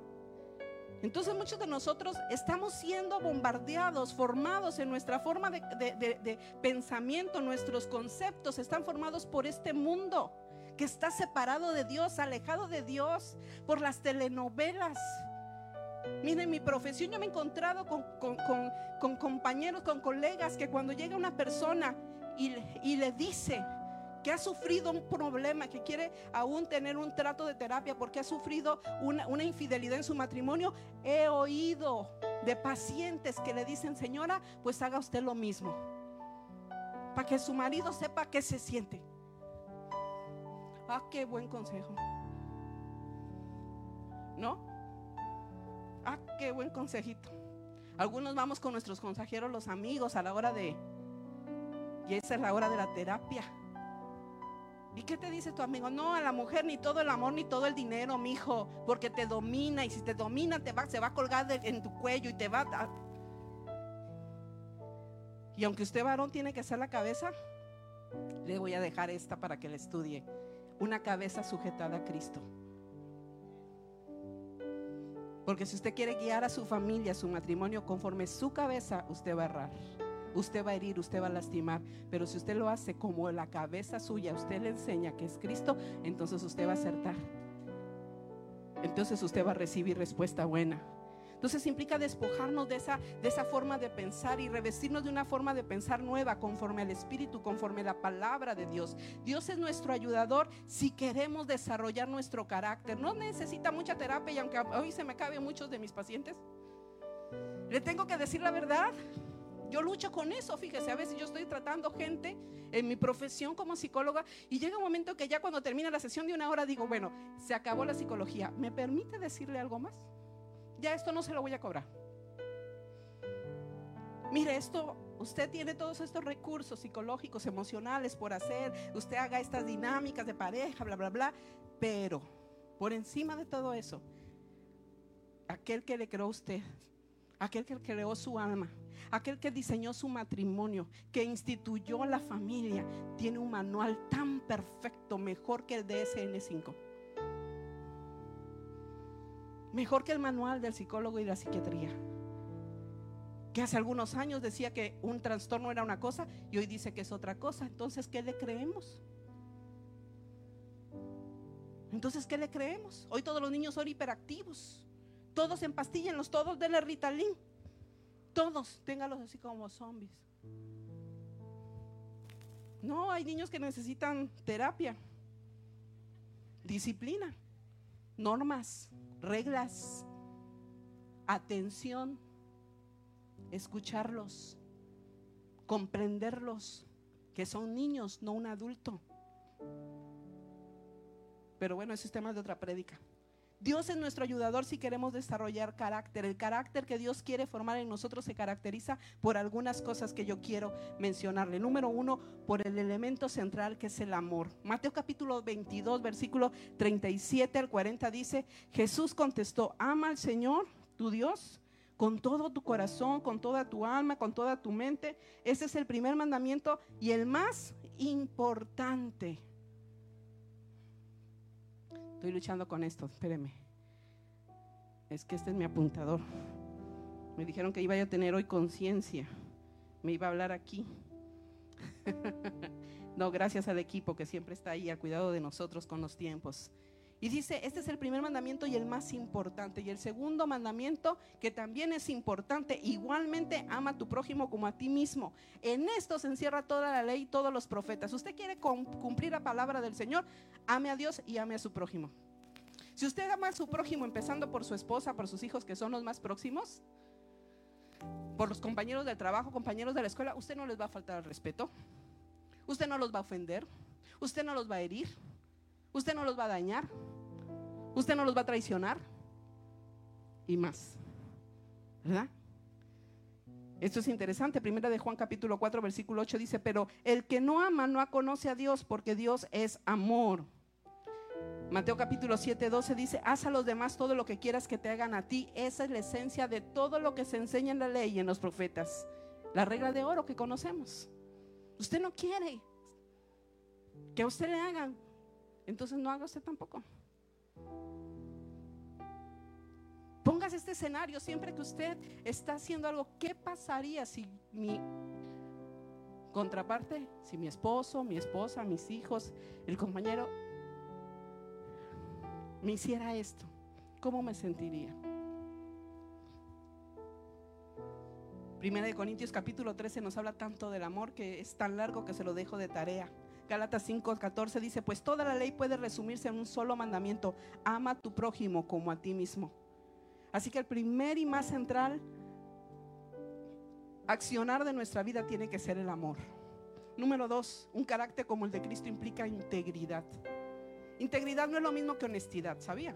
Entonces muchos de nosotros estamos siendo bombardeados, formados en nuestra forma de, pensamiento, nuestros conceptos están formados por este mundo que está separado de Dios, alejado de Dios, por las telenovelas. Miren, mi profesión yo me he encontrado con, compañeros, con colegas, que cuando llega una persona y, y le dice, ha sufrido un problema, que quiere aún tener un trato de terapia porque ha sufrido una, infidelidad en su matrimonio, he oído de pacientes que le dicen, señora, pues haga usted lo mismo. Para que su marido sepa qué se siente. Ah, qué buen consejo. ¿No? Ah, qué buen consejito. Algunos vamos con nuestros consejeros, los amigos, a la hora de... Y esa es la hora de la terapia. ¿Y qué te dice tu amigo? No, a la mujer ni todo el amor ni todo el dinero, mi hijo, porque te domina y si te domina te va, se va a colgar en tu cuello y te va a... Y aunque usted varón tiene que ser la cabeza, le voy a dejar esta para que le estudie. Una cabeza sujetada a Cristo. Porque si usted quiere guiar a su familia, a su matrimonio conforme su cabeza, usted va a errar usted va a herir, usted va a lastimar. Pero si usted lo hace como la cabeza suya, usted le enseña que es Cristo, entonces usted va a acertar. Entonces usted va a recibir respuesta buena. Entonces implica despojarnos de esa, de esa forma de pensar y revestirnos de una forma de pensar nueva, conforme al Espíritu, conforme a la palabra de Dios. Dios es nuestro ayudador si queremos desarrollar nuestro carácter. No necesita mucha terapia y aunque hoy se me caben muchos de mis pacientes, le tengo que decir la verdad. Yo lucho con eso, fíjese, a veces yo estoy tratando gente en mi profesión como psicóloga y llega un momento que ya cuando termina la sesión de una hora digo, bueno, se acabó la psicología, ¿me permite decirle algo más? Ya esto no se lo voy a cobrar. Mire, esto, usted tiene todos estos recursos psicológicos, emocionales por hacer, usted haga estas dinámicas de pareja, bla, bla, bla, pero por encima de todo eso, aquel que le creó a usted, aquel que creó su alma, aquel que diseñó su matrimonio, que instituyó la familia, tiene un manual tan perfecto, mejor que el DSM-5. Mejor que el manual del psicólogo y la psiquiatría. Que hace algunos años decía que un trastorno era una cosa y hoy dice que es otra cosa. Entonces, ¿qué le creemos? Entonces, ¿qué le creemos? Hoy todos los niños son hiperactivos. Todos empastillenlos, todos denle Ritalin. Todos, téngalos así como zombies. No, hay niños que necesitan terapia, disciplina, normas, reglas, atención, escucharlos, comprenderlos, que son niños, no un adulto. Pero bueno, ese es de otra prédica. Dios es nuestro ayudador si queremos desarrollar carácter. El carácter que Dios quiere formar en nosotros se caracteriza por algunas cosas que yo quiero mencionarle. Número uno, por el elemento central que es el amor. Mateo capítulo 22, versículo 37 al 40 dice, Jesús contestó, ama al Señor, tu Dios, con todo tu corazón, con toda tu alma, con toda tu mente. Ese es el primer mandamiento y el más importante. Estoy luchando con esto, espéreme. Es que este es mi apuntador. Me dijeron que iba a tener hoy conciencia. Me iba a hablar aquí. no, gracias al equipo que siempre está ahí al cuidado de nosotros con los tiempos. Y dice, este es el primer mandamiento y el más importante. Y el segundo mandamiento, que también es importante, igualmente ama a tu prójimo como a ti mismo. En esto se encierra toda la ley todos los profetas. Usted quiere cumplir la palabra del Señor, ame a Dios y ame a su prójimo. Si usted ama a su prójimo, empezando por su esposa, por sus hijos, que son los más próximos, por los compañeros del trabajo, compañeros de la escuela, usted no les va a faltar el respeto. Usted no los va a ofender. Usted no los va a herir. Usted no los va a dañar. Usted no los va a traicionar. Y más. ¿Verdad? Esto es interesante. Primera de Juan capítulo 4 versículo 8 dice, pero el que no ama no conoce a Dios porque Dios es amor. Mateo capítulo 7, 12 dice, haz a los demás todo lo que quieras que te hagan a ti. Esa es la esencia de todo lo que se enseña en la ley y en los profetas. La regla de oro que conocemos. Usted no quiere que a usted le hagan entonces no haga usted tampoco. Póngase este escenario siempre que usted está haciendo algo. ¿Qué pasaría si mi contraparte, si mi esposo, mi esposa, mis hijos, el compañero me hiciera esto? ¿Cómo me sentiría? Primera de Corintios capítulo 13 nos habla tanto del amor que es tan largo que se lo dejo de tarea. Gálatas 5:14 dice, pues toda la ley puede resumirse en un solo mandamiento, ama a tu prójimo como a ti mismo. Así que el primer y más central accionar de nuestra vida tiene que ser el amor. Número dos, un carácter como el de Cristo implica integridad. Integridad no es lo mismo que honestidad, ¿sabía?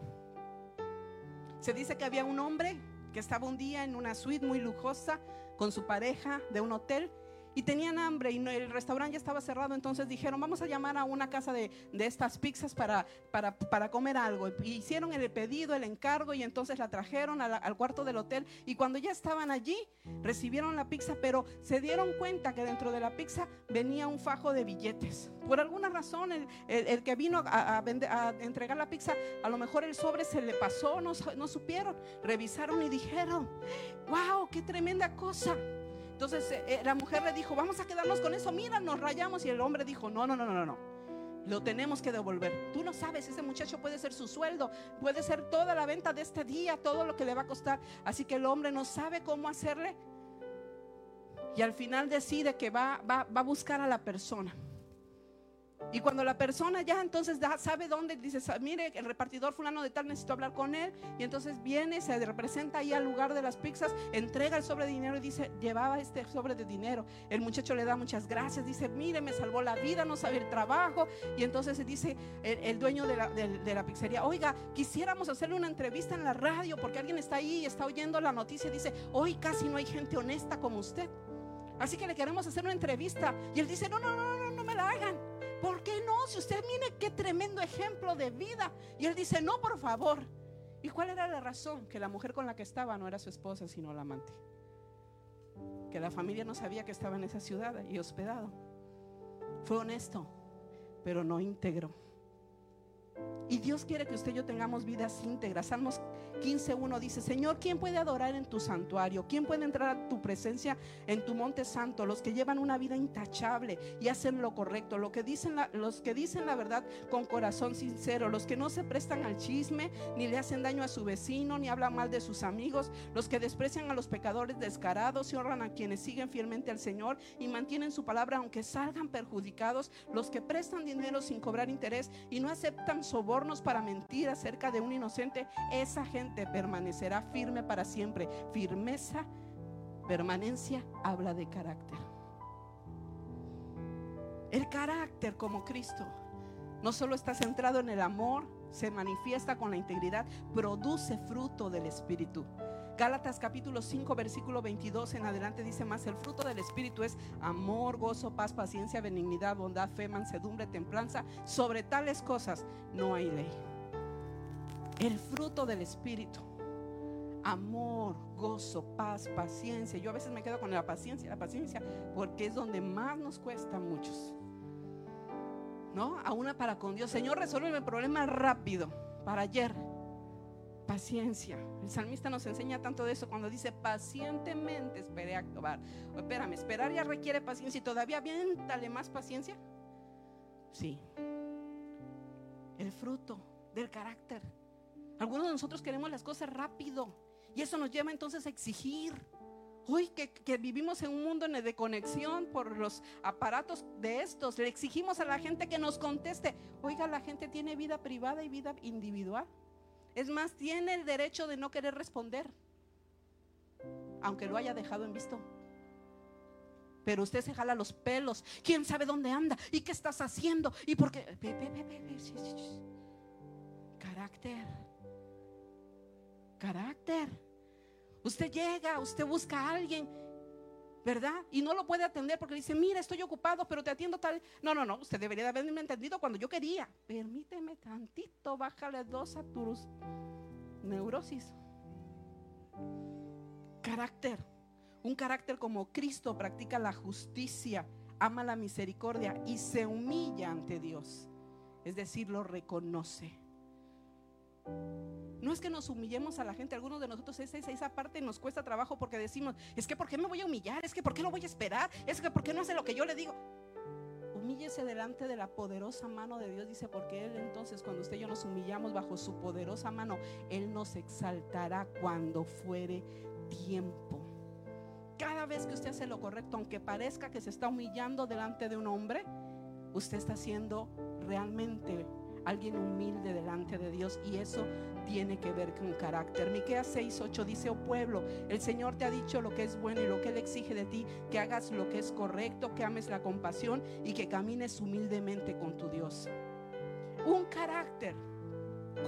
Se dice que había un hombre que estaba un día en una suite muy lujosa con su pareja de un hotel y tenían hambre y el restaurante ya estaba cerrado, entonces dijeron, vamos a llamar a una casa de, estas pizzas para, para, comer algo. Y hicieron el pedido, el encargo y entonces la trajeron al, cuarto del hotel y cuando ya estaban allí, recibieron la pizza, pero se dieron cuenta que dentro de la pizza venía un fajo de billetes. Por alguna razón, el, que vino a, entregar la pizza, a lo mejor el sobre se le pasó, no, no supieron, revisaron y dijeron, wow, qué tremenda cosa. Entonces eh, eh, la mujer le dijo, vamos a quedarnos con eso, mira, nos rayamos. Y el hombre dijo, no, no, no, no, no. Lo tenemos que devolver. Tú no sabes, ese muchacho puede ser su sueldo, puede ser toda la venta de este día, todo lo que le va a costar. Así que el hombre no sabe cómo hacerle. Y al final decide que va, va, va a buscar a la persona. Y cuando la persona ya entonces sabe dónde, dice, mire, el repartidor fulano de tal, necesito hablar con él. Y entonces viene, se representa ahí al lugar de las pizzas, entrega el sobre de dinero y dice, llevaba este sobre de dinero. El muchacho le da muchas gracias, dice, mire, me salvó la vida, no sabe el trabajo. Y entonces dice el, dueño de la, de la, pizzería, oiga, quisiéramos hacerle una entrevista en la radio porque alguien está ahí y está oyendo la noticia dice, hoy casi no hay gente honesta como usted. Así que le queremos hacer una entrevista. Y él dice, no, no, no, no, no me la hagan. Si usted mire qué tremendo ejemplo de vida. Y él dice, no, por favor. ¿Y cuál era la razón? Que la mujer con la que estaba no era su esposa, sino la amante. Que la familia no sabía que estaba en esa ciudad y hospedado. Fue honesto, pero no íntegro. Y Dios quiere que usted y yo tengamos vidas íntegras. Salmos 15.1 dice, Señor, ¿quién puede adorar en tu santuario? ¿Quién puede entrar a tu presencia en tu monte santo? Los que llevan una vida intachable y hacen lo correcto, los que dicen la, los que dicen la verdad con corazón sincero, los que no se prestan al chisme, ni le hacen daño a su vecino, ni hablan mal de sus amigos, los que desprecian a los pecadores descarados y honran a quienes siguen fielmente al Señor y mantienen su palabra aunque salgan perjudicados, los que prestan dinero sin cobrar interés y no aceptan sobornos para mentir acerca de un inocente, esa gente permanecerá firme para siempre. Firmeza, permanencia, habla de carácter. El carácter como Cristo no solo está centrado en el amor, se manifiesta con la integridad, produce fruto del Espíritu. Gálatas capítulo 5 versículo 22 en adelante dice más, el fruto del Espíritu es amor, gozo, paz, paciencia, benignidad, bondad, fe, mansedumbre, templanza. Sobre tales cosas no hay ley el fruto del Espíritu. Amor, gozo, paz, paciencia. Yo a veces me quedo con la paciencia, la paciencia, porque es donde más nos cuesta a muchos. ¿No? A una para con Dios. Señor, resuelve el problema rápido, para ayer. Paciencia. El salmista nos enseña tanto de eso cuando dice pacientemente esperé actuar. Espérame, esperar ya requiere paciencia y todavía viéntale más paciencia. Sí. El fruto del carácter. Algunos de nosotros queremos las cosas rápido y eso nos lleva entonces a exigir. Que, que, vivimos en un mundo de conexión por los aparatos de estos, le exigimos a la gente que nos conteste. Oiga, la gente tiene vida privada y vida individual. Es más, tiene el derecho de no querer responder, aunque lo haya dejado en visto. Pero usted se jala los pelos. ¿Quién sabe dónde anda? ¿Y qué estás haciendo? ¿Y por qué? Carácter. Carácter. Usted llega, usted busca a alguien, ¿verdad? Y no lo puede atender porque dice, mira, estoy ocupado, pero te atiendo tal. No, no, no, usted debería haberme entendido cuando yo quería. Permíteme tantito, bájale dos a tus neurosis. Carácter. Un carácter como Cristo practica la justicia, ama la misericordia y se humilla ante Dios. Es decir, lo reconoce. No es que nos humillemos a la gente, algunos de nosotros esa, esa parte nos cuesta trabajo porque decimos, es que ¿por qué me voy a humillar? Es que ¿por qué no voy a esperar? Es que ¿por qué no hace lo que yo le digo? Humíllese delante de la poderosa mano de Dios, dice, porque Él entonces cuando usted y yo nos humillamos bajo su poderosa mano, Él nos exaltará cuando fuere tiempo. Cada vez que usted hace lo correcto, aunque parezca que se está humillando delante de un hombre, usted está siendo realmente alguien humilde delante de Dios y eso tiene que ver con carácter. Miqueas 6:8 dice, "Oh pueblo, el Señor te ha dicho lo que es bueno y lo que él exige de ti, que hagas lo que es correcto, que ames la compasión y que camines humildemente con tu Dios." Un carácter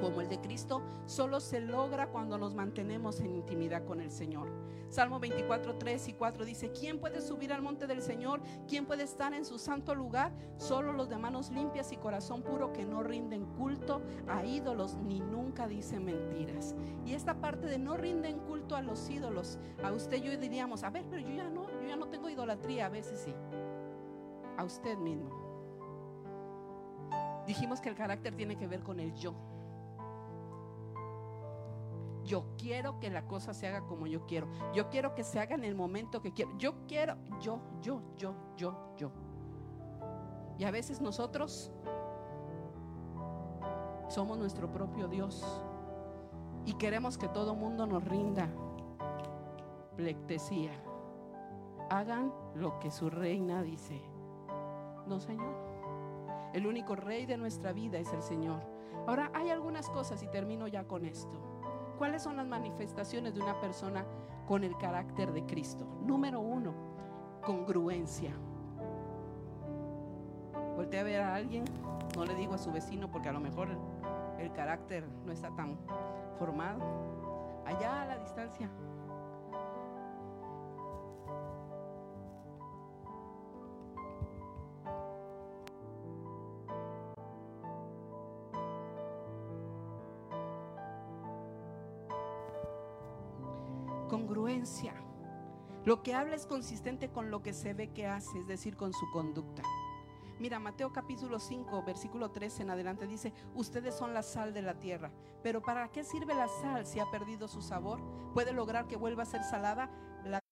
como el de Cristo solo se logra cuando nos mantenemos en intimidad con el Señor. Salmo 24, 3 y 4 dice, ¿quién puede subir al monte del Señor? ¿Quién puede estar en su santo lugar? Solo los de manos limpias y corazón puro que no rinden culto a ídolos ni nunca dicen mentiras. Y esta parte de no rinden culto a los ídolos, a usted yo diríamos, a ver, pero yo ya no, yo ya no tengo idolatría, a veces sí. A usted mismo. Dijimos que el carácter tiene que ver con el yo. Yo quiero que la cosa se haga como yo quiero. Yo quiero que se haga en el momento que quiero. Yo quiero, yo, yo, yo, yo, yo. Y a veces nosotros somos nuestro propio Dios y queremos que todo mundo nos rinda plectesía. Hagan lo que su reina dice. No, Señor. El único rey de nuestra vida es el Señor. Ahora hay algunas cosas y termino ya con esto. ¿Cuáles son las manifestaciones de una persona con el carácter de Cristo? Número uno, congruencia. Voltea a ver a alguien, no le digo a su vecino porque a lo mejor el carácter no está tan formado. Allá a la distancia, Lo que habla es consistente con lo que se ve que hace, es decir, con su conducta. Mira, Mateo capítulo 5, versículo 13 en adelante dice, ustedes son la sal de la tierra, pero ¿para qué sirve la sal si ha perdido su sabor? ¿Puede lograr que vuelva a ser salada? La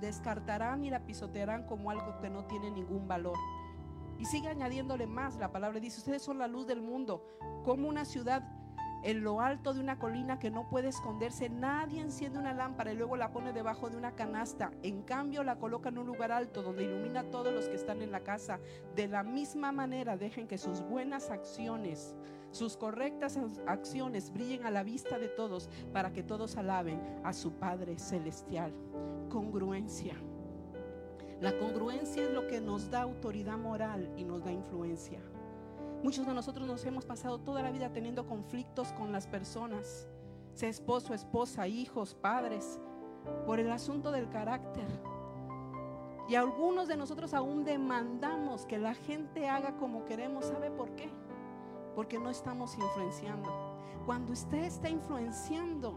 descartarán y la pisotearán como algo que no tiene ningún valor. Y sigue añadiéndole más, la palabra dice, ustedes son la luz del mundo, como una ciudad en lo alto de una colina que no puede esconderse. Nadie enciende una lámpara y luego la pone debajo de una canasta. En cambio, la coloca en un lugar alto donde ilumina a todos los que están en la casa. De la misma manera, dejen que sus buenas acciones, sus correctas acciones brillen a la vista de todos para que todos alaben a su Padre Celestial. Congruencia. La congruencia es lo que nos da autoridad moral y nos da influencia. Muchos de nosotros nos hemos pasado toda la vida teniendo conflictos con las personas, sea esposo, esposa, hijos, padres, por el asunto del carácter. Y algunos de nosotros aún demandamos que la gente haga como queremos. ¿Sabe por qué? Porque no estamos influenciando. Cuando usted está influenciando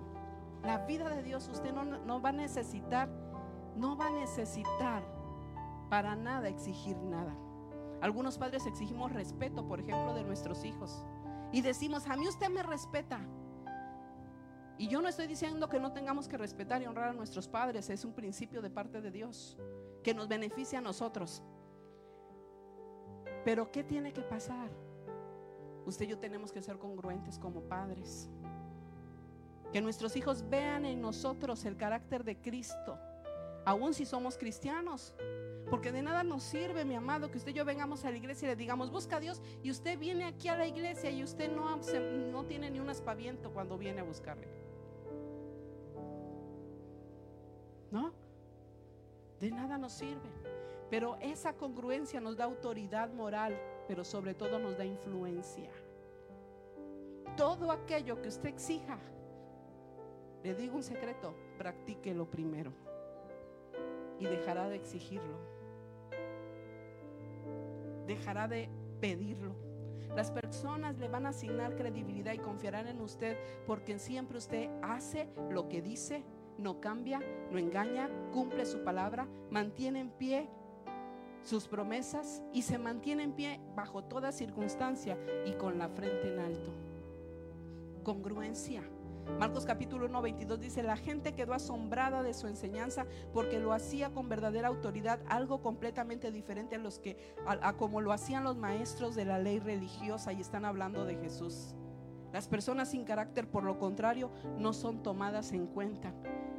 la vida de Dios, usted no, no va a necesitar, no va a necesitar para nada exigir nada. Algunos padres exigimos respeto, por ejemplo, de nuestros hijos. Y decimos, a mí usted me respeta. Y yo no estoy diciendo que no tengamos que respetar y honrar a nuestros padres, es un principio de parte de Dios que nos beneficia a nosotros. Pero ¿qué tiene que pasar? Usted y yo tenemos que ser congruentes como padres. Que nuestros hijos vean en nosotros el carácter de Cristo, aun si somos cristianos. Porque de nada nos sirve, mi amado, que usted y yo vengamos a la iglesia y le digamos, busca a Dios, y usted viene aquí a la iglesia y usted no, no tiene ni un aspaviento cuando viene a buscarle. ¿No? De nada nos sirve. Pero esa congruencia nos da autoridad moral, pero sobre todo nos da influencia. Todo aquello que usted exija, le digo un secreto, practíquelo primero y dejará de exigirlo. Dejará de pedirlo. Las personas le van a asignar credibilidad y confiarán en usted porque siempre usted hace lo que dice, no cambia, no engaña, cumple su palabra, mantiene en pie sus promesas y se mantiene en pie bajo toda circunstancia y con la frente en alto. Congruencia. Marcos capítulo 1, 22 dice, la gente quedó asombrada de su enseñanza porque lo hacía con verdadera autoridad, algo completamente diferente a, los que, a como lo hacían los maestros de la ley religiosa y están hablando de Jesús. Las personas sin carácter, por lo contrario, no son tomadas en cuenta.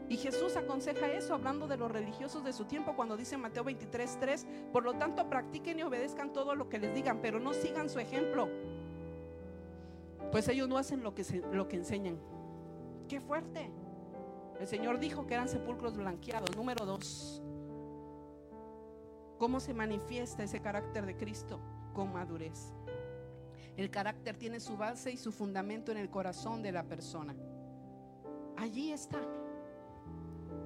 Y Jesús aconseja eso hablando de los religiosos de su tiempo cuando dice Mateo 23, 3, por lo tanto practiquen y obedezcan todo lo que les digan, pero no sigan su ejemplo, pues ellos no hacen lo que, lo que enseñan. Qué fuerte. El Señor dijo que eran sepulcros blanqueados. Número dos, ¿cómo se manifiesta ese carácter de Cristo? Con madurez. El carácter tiene su base y su fundamento en el corazón de la persona. Allí está.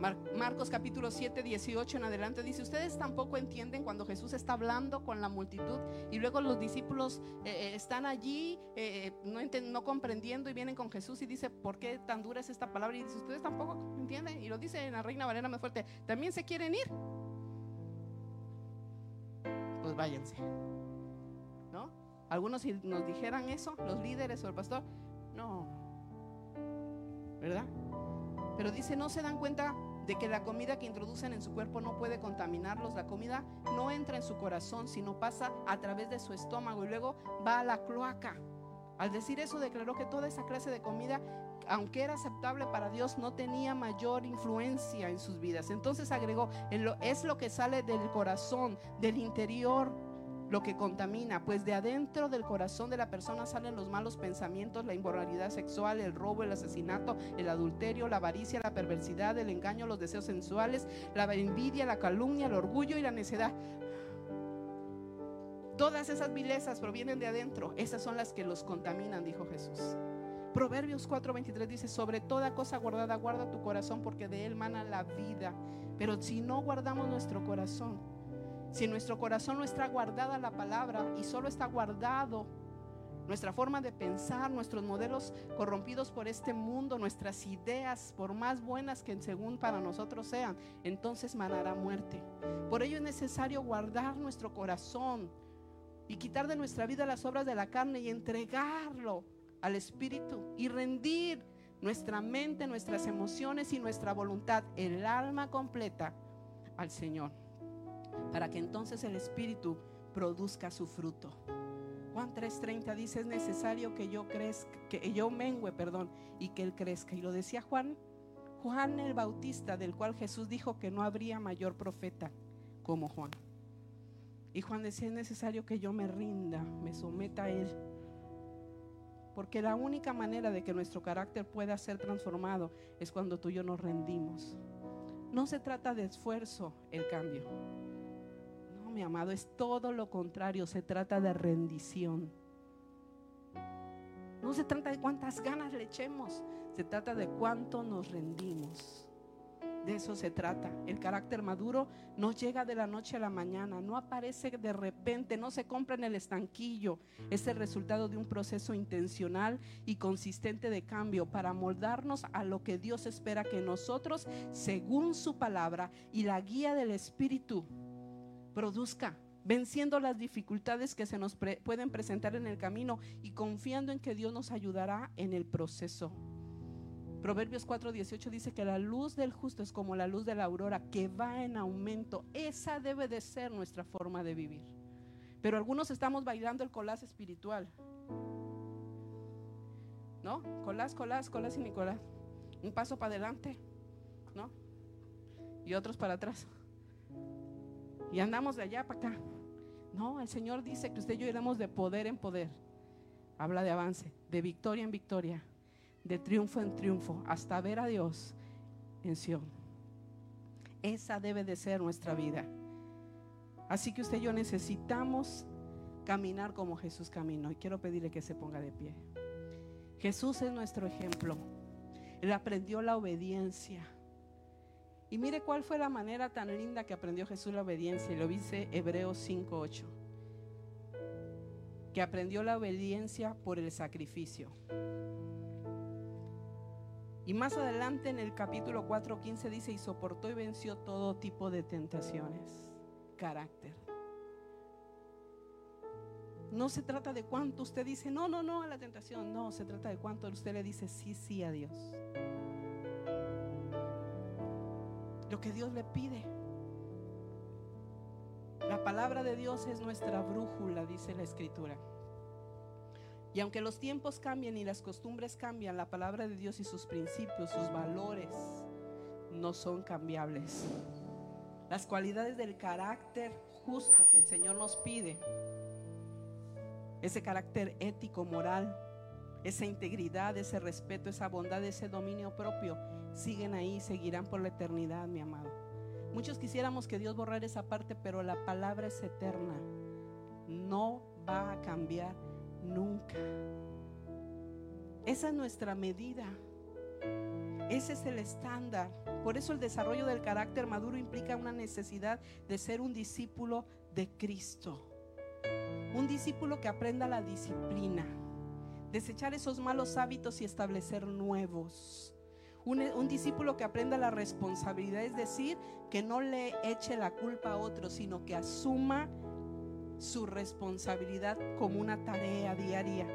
Marcos capítulo 7, 18 en adelante dice, ustedes tampoco entienden cuando Jesús está hablando con la multitud y luego los discípulos eh, eh, están allí eh, no, no, comprendiendo y vienen con Jesús y dice, ¿por qué tan dura es esta palabra? Y dice, ustedes tampoco entienden. Y lo dice en la Reina Valera más fuerte, ¿también se quieren ir? Pues váyanse. Algunos si nos dijeran eso, los líderes o el pastor, no, ¿verdad? Pero dice, no se dan cuenta de que la comida que introducen en su cuerpo no puede contaminarlos. La comida no entra en su corazón, sino pasa a través de su estómago y luego va a la cloaca. Al decir eso declaró que toda esa clase de comida, aunque era aceptable para Dios, no tenía mayor influencia en sus vidas. Entonces agregó, es lo que sale del corazón, del interior lo que contamina, pues de adentro del corazón de la persona salen los malos pensamientos, la inmoralidad sexual, el robo, el asesinato, el adulterio, la avaricia, la perversidad, el engaño, los deseos sensuales, la envidia, la calumnia, el orgullo y la necedad. Todas esas vilezas provienen de adentro, esas son las que los contaminan, dijo Jesús. Proverbios 4:23 dice, sobre toda cosa guardada, guarda tu corazón porque de él mana la vida. Pero si no guardamos nuestro corazón, si en nuestro corazón no está guardada la palabra y solo está guardado nuestra forma de pensar, nuestros modelos corrompidos por este mundo, nuestras ideas, por más buenas que según para nosotros sean, entonces manará muerte. Por ello es necesario guardar nuestro corazón y quitar de nuestra vida las obras de la carne y entregarlo al Espíritu y rendir nuestra mente, nuestras emociones y nuestra voluntad, el alma completa al Señor para que entonces el Espíritu produzca su fruto. Juan 3:30 dice, es necesario que yo crezca, que yo perdón, y que él crezca. Y lo decía Juan, Juan el Bautista, del cual Jesús dijo que no habría mayor profeta como Juan. Y Juan decía, es necesario que yo me rinda, me someta a él. Porque la única manera de que nuestro carácter pueda ser transformado es cuando tú y yo nos rendimos. No se trata de esfuerzo el cambio mi amado, es todo lo contrario, se trata de rendición. No se trata de cuántas ganas le echemos, se trata de cuánto nos rendimos. De eso se trata. El carácter maduro no llega de la noche a la mañana, no aparece de repente, no se compra en el estanquillo. Es el resultado de un proceso intencional y consistente de cambio para moldarnos a lo que Dios espera que nosotros, según su palabra y la guía del Espíritu, produzca, venciendo las dificultades que se nos pueden presentar en el camino y confiando en que Dios nos ayudará en el proceso. Proverbios 4:18 dice que la luz del justo es como la luz de la aurora que va en aumento. Esa debe de ser nuestra forma de vivir. Pero algunos estamos bailando el colás espiritual. ¿No? Colás, colás, colás y Nicolás. Un paso para adelante, ¿no? Y otros para atrás. Y andamos de allá para acá. No, el Señor dice que usted y yo iremos de poder en poder. Habla de avance, de victoria en victoria de triunfo en triunfo hasta ver a Dios en Sion. Esa debe de ser nuestra vida. Así que usted y yo necesitamos caminar como Jesús caminó. Y quiero pedirle que se ponga de pie. Jesús es nuestro ejemplo. Él aprendió la obediencia. Y mire cuál fue la manera tan linda que aprendió Jesús la obediencia. Y lo dice Hebreos 5.8. Que aprendió la obediencia por el sacrificio. Y más adelante en el capítulo 4:15 dice, y soportó y venció todo tipo de tentaciones. Carácter. No se trata de cuánto usted dice, no, no, no a la tentación. No, se trata de cuánto usted le dice sí, sí a Dios. Lo que Dios le pide. La palabra de Dios es nuestra brújula, dice la escritura. Y aunque los tiempos cambien y las costumbres cambian, la palabra de Dios y sus principios, sus valores, no son cambiables. Las cualidades del carácter justo que el Señor nos pide, ese carácter ético, moral, esa integridad, ese respeto, esa bondad, ese dominio propio, siguen ahí, seguirán por la eternidad, mi amado. Muchos quisiéramos que Dios borrara esa parte, pero la palabra es eterna. No va a cambiar nunca. Esa es nuestra medida. Ese es el estándar. Por eso el desarrollo del carácter maduro implica una necesidad de ser un discípulo de Cristo. Un discípulo que aprenda la disciplina, desechar esos malos hábitos y establecer nuevos. Un, discípulo que aprenda la responsabilidad, es decir, que no le eche la culpa a otro, sino que asuma su responsabilidad como una tarea diaria.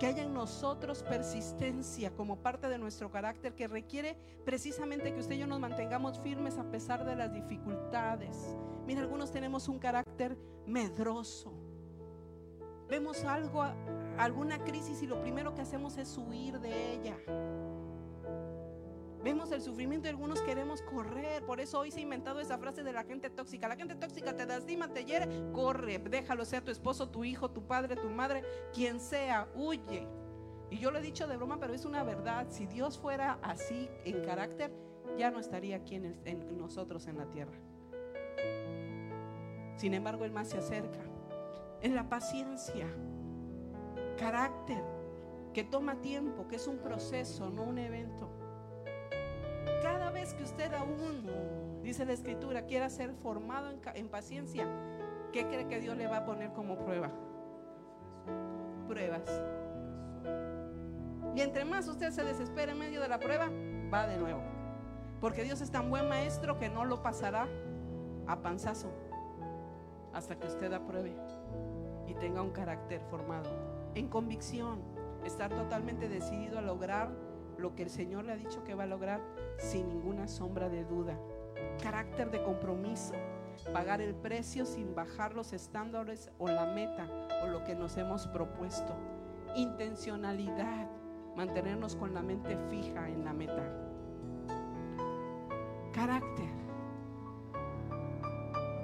Que haya en nosotros persistencia como parte de nuestro carácter que requiere precisamente que usted y yo nos mantengamos firmes a pesar de las dificultades. Mira, algunos tenemos un carácter medroso. Vemos algo, alguna crisis y lo primero que hacemos es huir de ella. Vemos el sufrimiento y algunos queremos correr. Por eso hoy se ha inventado esa frase de la gente tóxica. La gente tóxica te lastima, te hiere, corre. Déjalo ser tu esposo, tu hijo, tu padre, tu madre, quien sea, huye. Y yo lo he dicho de broma, pero es una verdad. Si Dios fuera así en carácter, ya no estaría aquí en, en nosotros en la tierra. Sin embargo, Él más se acerca. En la paciencia, carácter, que toma tiempo, que es un proceso, no un evento. Cada vez que usted aún, dice la escritura, quiera ser formado en, paciencia, ¿qué cree que Dios le va a poner como prueba? Pruebas. Y entre más usted se desespera en medio de la prueba, va de nuevo. Porque Dios es tan buen maestro que no lo pasará a panzazo hasta que usted apruebe y tenga un carácter formado en convicción, estar totalmente decidido a lograr lo que el Señor le ha dicho que va a lograr sin ninguna sombra de duda. Carácter de compromiso, pagar el precio sin bajar los estándares o la meta o lo que nos hemos propuesto. Intencionalidad, mantenernos con la mente fija en la meta. Carácter.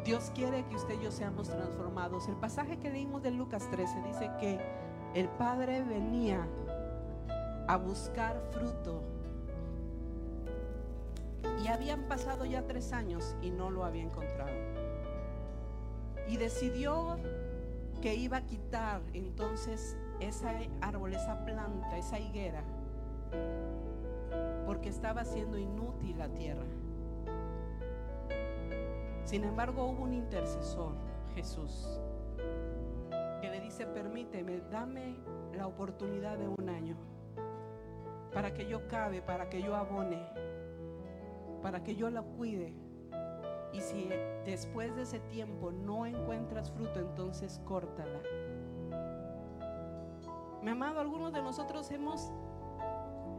Dios quiere que usted y yo seamos transformados. El pasaje que leímos de Lucas 13 dice que el Padre venía a buscar fruto. Y habían pasado ya tres años y no lo había encontrado. Y decidió que iba a quitar entonces ese árbol, esa planta, esa higuera, porque estaba siendo inútil la tierra. Sin embargo, hubo un intercesor, Jesús, dice, permíteme, dame la oportunidad de un año para que yo cabe, para que yo abone, para que yo la cuide. Y si después de ese tiempo no encuentras fruto, entonces córtala. Mi amado, algunos de nosotros hemos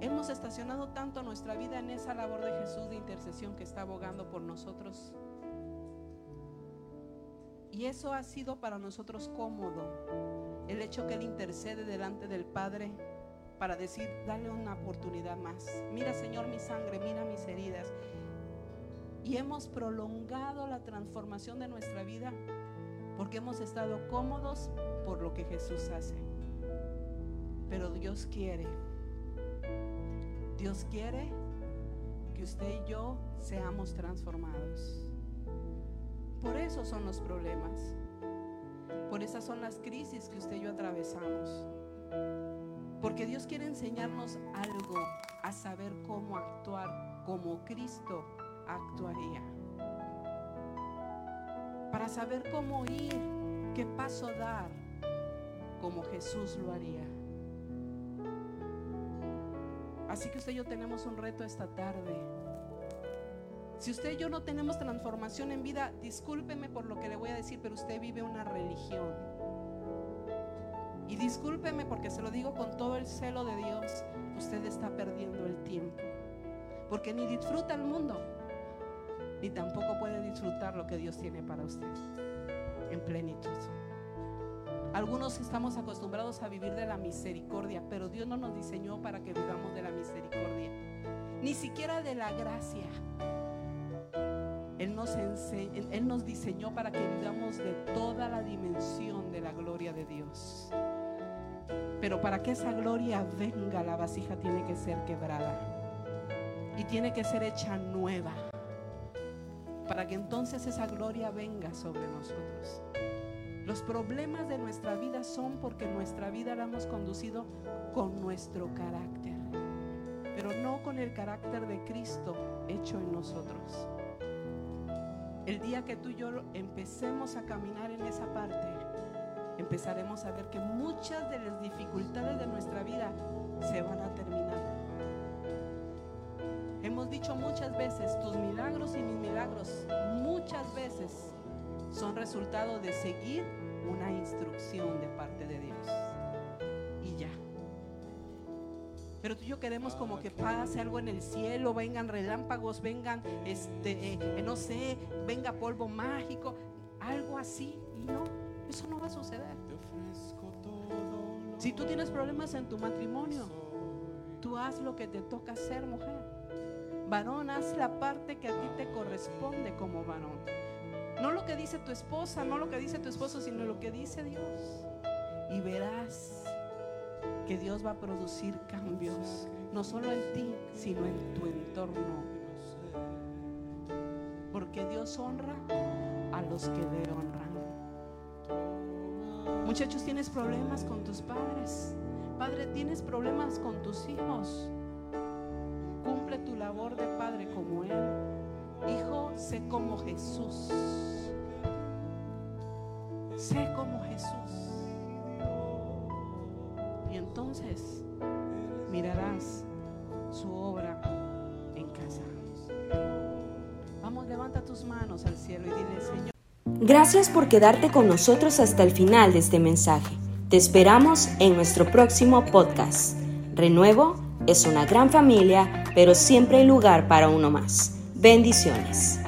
hemos estacionado tanto nuestra vida en esa labor de Jesús de intercesión que está abogando por nosotros. Y eso ha sido para nosotros cómodo. El hecho que Él intercede delante del Padre para decir, dale una oportunidad más. Mira, Señor, mi sangre, mira mis heridas. Y hemos prolongado la transformación de nuestra vida porque hemos estado cómodos por lo que Jesús hace. Pero Dios quiere, Dios quiere que usted y yo seamos transformados. Por eso son los problemas. Por esas son las crisis que usted y yo atravesamos. Porque Dios quiere enseñarnos algo a saber cómo actuar como Cristo actuaría. Para saber cómo ir, qué paso dar, como Jesús lo haría. Así que usted y yo tenemos un reto esta tarde. Si usted y yo no tenemos transformación en vida, discúlpeme por lo que le voy a decir, pero usted vive una religión. Y discúlpeme porque se lo digo con todo el celo de Dios, usted está perdiendo el tiempo. Porque ni disfruta el mundo, ni tampoco puede disfrutar lo que Dios tiene para usted en plenitud. Algunos estamos acostumbrados a vivir de la misericordia, pero Dios no nos diseñó para que vivamos de la misericordia, ni siquiera de la gracia. Él nos, diseñó para que vivamos de toda la dimensión de la gloria de Dios. Pero para que esa gloria venga, la vasija tiene que ser quebrada y tiene que ser hecha nueva. Para que entonces esa gloria venga sobre nosotros. Los problemas de nuestra vida son porque nuestra vida la hemos conducido con nuestro carácter, pero no con el carácter de Cristo hecho en nosotros. El día que tú y yo empecemos a caminar en esa parte, empezaremos a ver que muchas de las dificultades de nuestra vida se van a terminar. Hemos dicho muchas veces, tus milagros y mis milagros, muchas veces son resultado de seguir una instrucción de parte de Dios. Pero tú y yo queremos como que pase algo en el cielo, vengan relámpagos, vengan, este, eh, no sé, venga polvo mágico, algo así. Y no, eso no va a suceder. Si tú tienes problemas en tu matrimonio, tú haz lo que te toca hacer, mujer. Varón, haz la parte que a ti te corresponde como varón. No lo que dice tu esposa, no lo que dice tu esposo, sino lo que dice Dios. Y verás que Dios va a producir cambios, no solo en ti, sino en tu entorno. Porque Dios honra a los que le honran. Muchachos, tienes problemas con tus padres. Padre, tienes problemas con tus hijos. Cumple tu labor de padre como Él. Hijo, sé como Jesús. Sé como Jesús. Entonces mirarás su obra en casa. Vamos, levanta tus manos al cielo y dile, Señor. Gracias por quedarte con nosotros hasta el final de este mensaje. Te esperamos en nuestro próximo podcast. Renuevo es una gran familia, pero siempre hay lugar para uno más. Bendiciones.